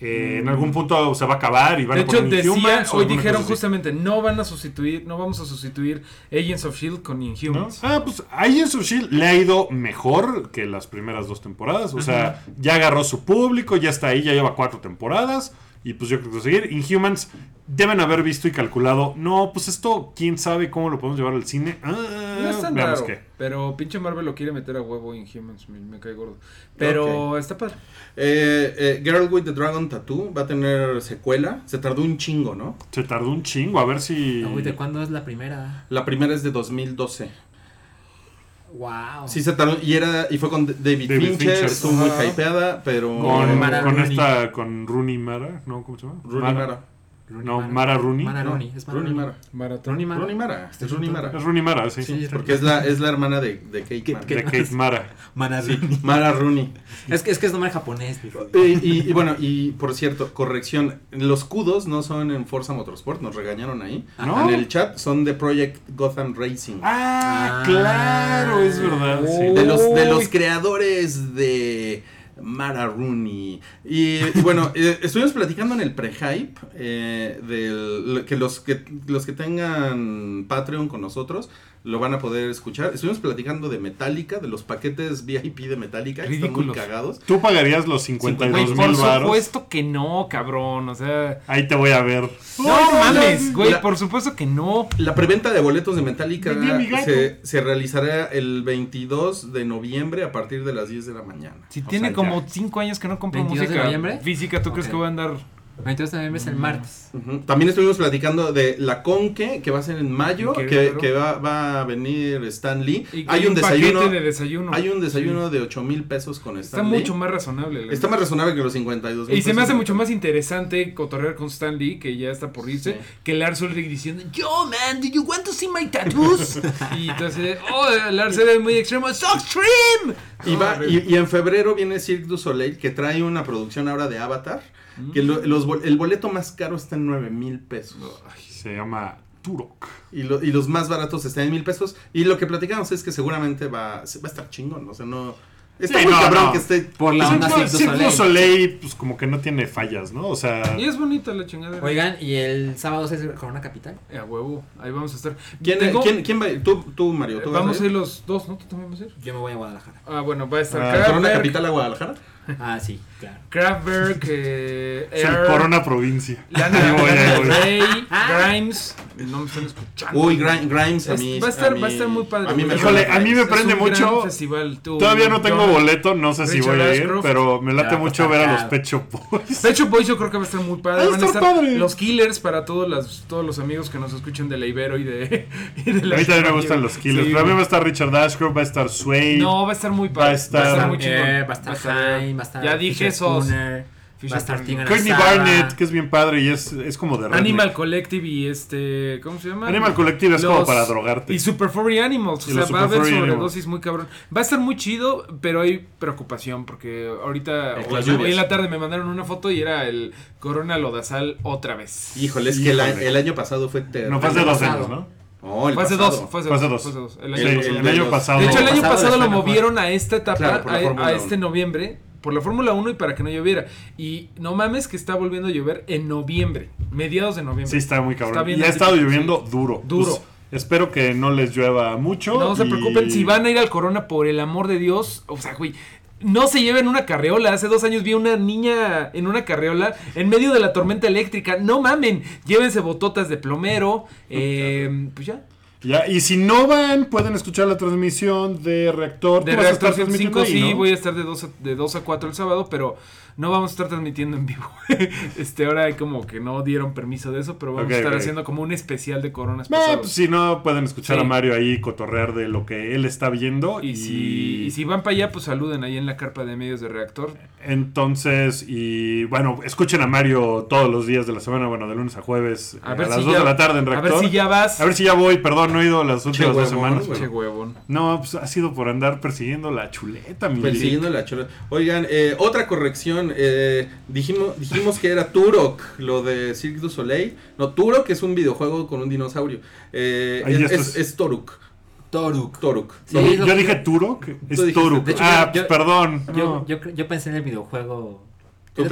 eh, en algún punto se va a acabar y van De a hecho, poner decía, Inhumans hoy dijeron justamente, no van a sustituir, no vamos a sustituir Agents of Shield con ¿No? Inhumans. Ah, pues Agents of Shield le ha ido mejor que las primeras dos temporadas. O sea, ya agarró su público, ya está ahí, ya lleva cuatro temporadas. Y pues yo creo que seguir. Inhumans deben haber visto y calculado. No, pues esto, quién sabe cómo lo podemos llevar al cine. Ah, No es tan veamos raro, qué. pero pinche Marvel lo quiere meter a huevo Inhumans, me, me cae gordo. Pero está padre. Eh, eh, Girl with the Dragon Tattoo va a tener secuela. Se tardó un chingo, ¿no? Se tardó un chingo, a ver si. ¿De cuándo es la primera? La primera es de 2012. Wow. Sí, se tardó. Y, era, y fue con David, David Fincher. Fincher. Estuvo muy hypeada, pero. Con, Mara esta, con Rooney Mara, ¿no? ¿Cómo se llama? Rooney Mara. No, Mara Rooney. Mara Rooney, es Mara Rooney. Mara. Maratón. Rooney Mara. Rooney Mara. Es Rooney Mara. Es Rooney Mara, sí. Sí, Porque es la, es la hermana de, de Kate ¿Qué- Mara. De Kate (laughs) Mara. Mara Sí, Rooney. Mara Rooney. Es que es que es nombre japonés. Y, y- y bueno, y por cierto, corrección, los kudos no son en Forza Motorsport, nos regañaron ahí. ¿No? En el chat son de Project Gotham Racing. Ah, Ah. claro, es verdad. sí. de los de los creadores de Mara Rooney. Y, bueno, eh, estuvimos platicando en el pre-hype eh, que los que los que tengan Patreon con nosotros lo van a poder escuchar. Estuvimos platicando de Metallica, de los paquetes (laughs) VIP de Metallica, que están muy Ridículos. cagados. Tú pagarías los Güey, 52 por mil varos. supuesto que no, cabrón. O sea. Ahí te voy a ver. No mames, güey, La- por supuesto que no. La preventa de boletos de Metallica se, se realizará el 22 de noviembre a partir de las 10 de la mañana. Si O tiene sea, como ya. 5 años que no compro 22 de música noviembre. física, ¿tú crees que voy a andar? 22 de noviembre es el martes. Ujú. También estuvimos platicando de la Conque, que va a ser en mayo, que, va, va a venir Stan Lee. Y Hay un desayuno. de desayuno. Hay un desayuno Sí. de 8 mil pesos con Stan Está Lee. mucho más razonable. Está más razonable que los 52 mil Y se me hace mucho más interesante cotorrear con Stan Lee, que ya está por irse, Sí. que Lars Ulrich diciendo, Yo, man, do you want to see my tattoos? (laughs) y entonces, oh, Lars se ve muy extremo, ¡So extreme! Y, va- Oh, y, y en febrero viene Cirque du Soleil, que trae una producción ahora de Avatar. Mm. Que lo- los bol- el boleto más caro está en 9 mil pesos. Se llama Turok. Y, lo- y los más baratos están en mil pesos. Y lo que platicamos es que seguramente va, se- va a estar chingón. O sea, no. Está Sí, muy no, cabrón no. que esté. Por la onda Cirque Cirque du Cirque du Soleil. Soleil, pues como que no tiene fallas, ¿no? O sea, Y es bonita la chingada. Oigan, y el sábado es Corona Capital. Eh, A huevo, ahí vamos a estar. ¿Quién, Tengo- quién, quién va a ir? Tú, tú Mario. eh, ¿tú vas vamos a ir? ir los dos, ¿no? ¿Tú también vas a ir? Yo me voy a Guadalajara. Ah, bueno, va a estar Ah, ¿Corona Capital a Guadalajara? Ah, sí, claro. Kraftwerk, eh, es el Air, Corona Provincia. Lana, voy, Lana voy. Rey, Grimes, no me están escuchando. Uy, Gri- Grimes a mí. va a estar- mí- va a estar muy padre, A mí me. Híjole, a mí me prende mucho. festival, tú, Todavía no tengo John- boleto, no sé si voy a ir, Ashcroft. pero me late Ya, mucho pues, ver a los Pecho Boys. Pecho Boys yo creo que va a estar muy padre. Va a Van a estar estar padre. los Killers para todos, las, todos los amigos que nos escuchen de la Ibero y de, y de la A mí también me gustan los Killers. Sí, Pero a mí va a estar Richard Ashcroft, va a estar Sway. No, va a estar muy padre. Va a estar- muy chingón. Eh, va a estar Jaime, va a estar Ya dije Fisher va a estar Courtney. Barnett, que es bien padre y es, es como de redneck. Animal Collective y este. ¿Cómo se llama? Animal Collective es como para drogarte. Y Super Furry Animals. Y o sea, va a haber sobredosis muy cabrón. Va a estar muy chido, pero hay preocupación porque ahorita, hoy, en la tarde me mandaron una foto y era el Corona Lodazal otra vez. Híjole, es que el, a- Híjole. el año pasado fue terrible. no, fue hace dos años, ¿no? El Fue hace dos, fue hace dos. El año Sí, el, pasado. De hecho, el año pasado lo movieron a esta etapa, Claro, a- este noviembre, por la Fórmula 1 y para que no lloviera. Y no mames que está volviendo a llover en noviembre, mediados de noviembre. Sí, está muy cabrón. Está y ha estado lloviendo duro. Duro. Pues, espero que no les llueva mucho. No se preocupen, si van a ir al Corona, por el amor de Dios, o sea, güey, no se lleven una carreola. Hace dos años vi una niña en una carreola en medio de la tormenta eléctrica. No mamen, llévense bototas de plomero. (laughs) eh, pues ya. Ya, y si no van, pueden escuchar la transmisión de Reactor. De ¿Tú vas a estar Reactor 105 transmitiendo ahí, sí, no? voy a estar de 2, a, de 2 a 4 el sábado, pero no vamos a estar transmitiendo en vivo. (laughs) este, ahora hay como que no dieron permiso de eso, pero vamos a estar haciendo como un especial de coronas Eh, pues, si no, pueden escuchar Sí. a Mario ahí cotorrear de lo que él está viendo. y, si, y si van para allá, pues saluden ahí en la carpa de medios de Reactor. Entonces, y bueno, escuchen a Mario todos los días de la semana, bueno, de lunes a jueves, A eh, ver a las si 2 ya- de la tarde en A Reactor. ver si ya vas. A ver si ya voy, perdón, no he ido las últimas dos huevón, semanas. güey. Che huevón. No, pues ha sido por andar persiguiendo la chuleta, mi Persiguiendo la chola. Oigan, eh, otra corrección. Eh, dijimos, dijimos que era Turok, lo de Cirque du Soleil. No, Turok es un videojuego con un dinosaurio. Eh, Ahí es, Toruk. Toruk. Toruk. Sí, Yo, dije Turok, es hecho, ah, yo- perdón. Yo, no. yo, pensé en el videojuego. Yo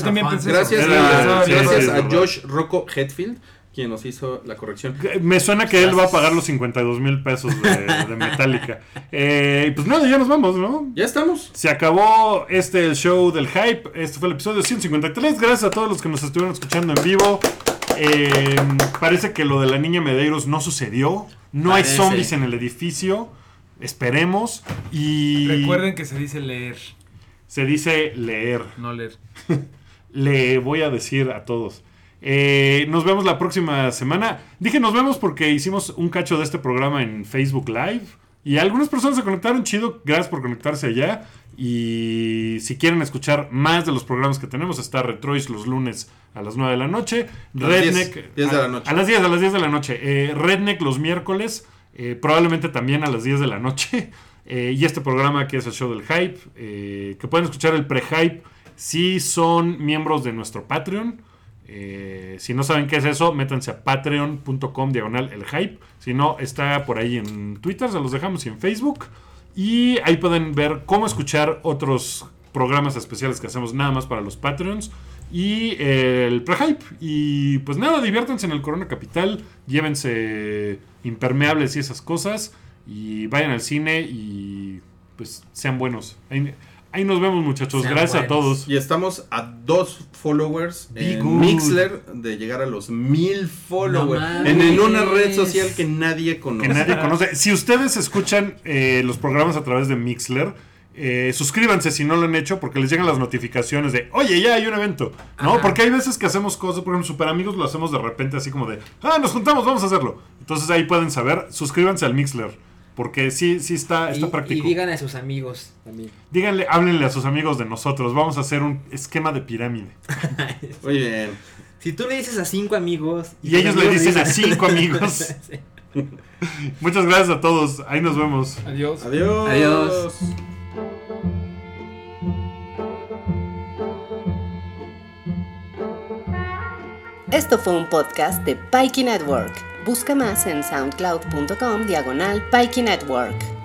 también pensé Gracias, a, sí, gracias sí, a. Josh Rocco Hetfield, quien nos hizo la corrección. Me suena que él va a pagar los 52 mil pesos de, de Metallica. Eh, pues nada, ya nos vamos, ¿no? Ya estamos. Se acabó este el show del hype. Este fue el episodio 153. Gracias a todos los que nos estuvieron escuchando en vivo. Eh, parece que lo de la niña Medeiros no sucedió. No hay zombies en el edificio. Esperemos. Y Recuerden que se dice leer, se dice leer. no leer. (laughs) Le voy a decir a todos. Eh, nos vemos la próxima semana. Dije nos vemos porque hicimos un cacho de este programa en Facebook Live. Y algunas personas se conectaron chido. Gracias por conectarse allá. Y si quieren escuchar más de los programas que tenemos, está Retrois los lunes a las 9 de la noche. las Redneck. 10, 10 de la noche. A, a las 10, a las 10 de la noche. Eh, Redneck los miércoles. eh, probablemente también a las 10 de la noche. (laughs) Eh, y este programa que es el show del hype. que pueden escuchar el pre-hype si son miembros de nuestro Patreon. Eh, si no saben qué es eso, métanse a patreon.com diagonal el hype. Si no, está por ahí en Twitter, se los dejamos y en Facebook. Y ahí pueden ver cómo escuchar otros programas especiales que hacemos nada más para los Patreons. y eh, el pre-hype. Y pues nada, diviértanse en el Corona Capital, llévense impermeables y esas cosas, y vayan al cine y pues sean buenos. Ahí, ahí nos vemos muchachos, Sean gracias a todos. Y estamos a dos followers Be en good. Mixler de llegar a los mil followers. en, en una red social que nadie conoce. que nadie conoce. Si ustedes escuchan eh, los programas a través de Mixler, eh, suscríbanse si no lo han hecho porque les llegan las notificaciones de, oye, ya hay un evento. ¿No? Ajá. Porque hay veces que hacemos cosas, por ejemplo, Super Amigos lo hacemos de repente así como de, ah, nos juntamos, vamos a hacerlo. Entonces ahí pueden saber, suscríbanse al Mixler. Porque sí, sí está, está y, práctico. y digan a sus amigos también. Díganle, háblenle a sus amigos de nosotros. Vamos a hacer un esquema de pirámide. (laughs) Muy bien. Si tú le dices a cinco amigos. Y ellos le dicen a cinco (laughs) amigos. (laughs) Sí. Muchas gracias a todos. Ahí nos vemos. Adiós. Adiós. Adiós. Esto fue un podcast de Pikey Network. Busca más en soundcloud.com diagonal Network.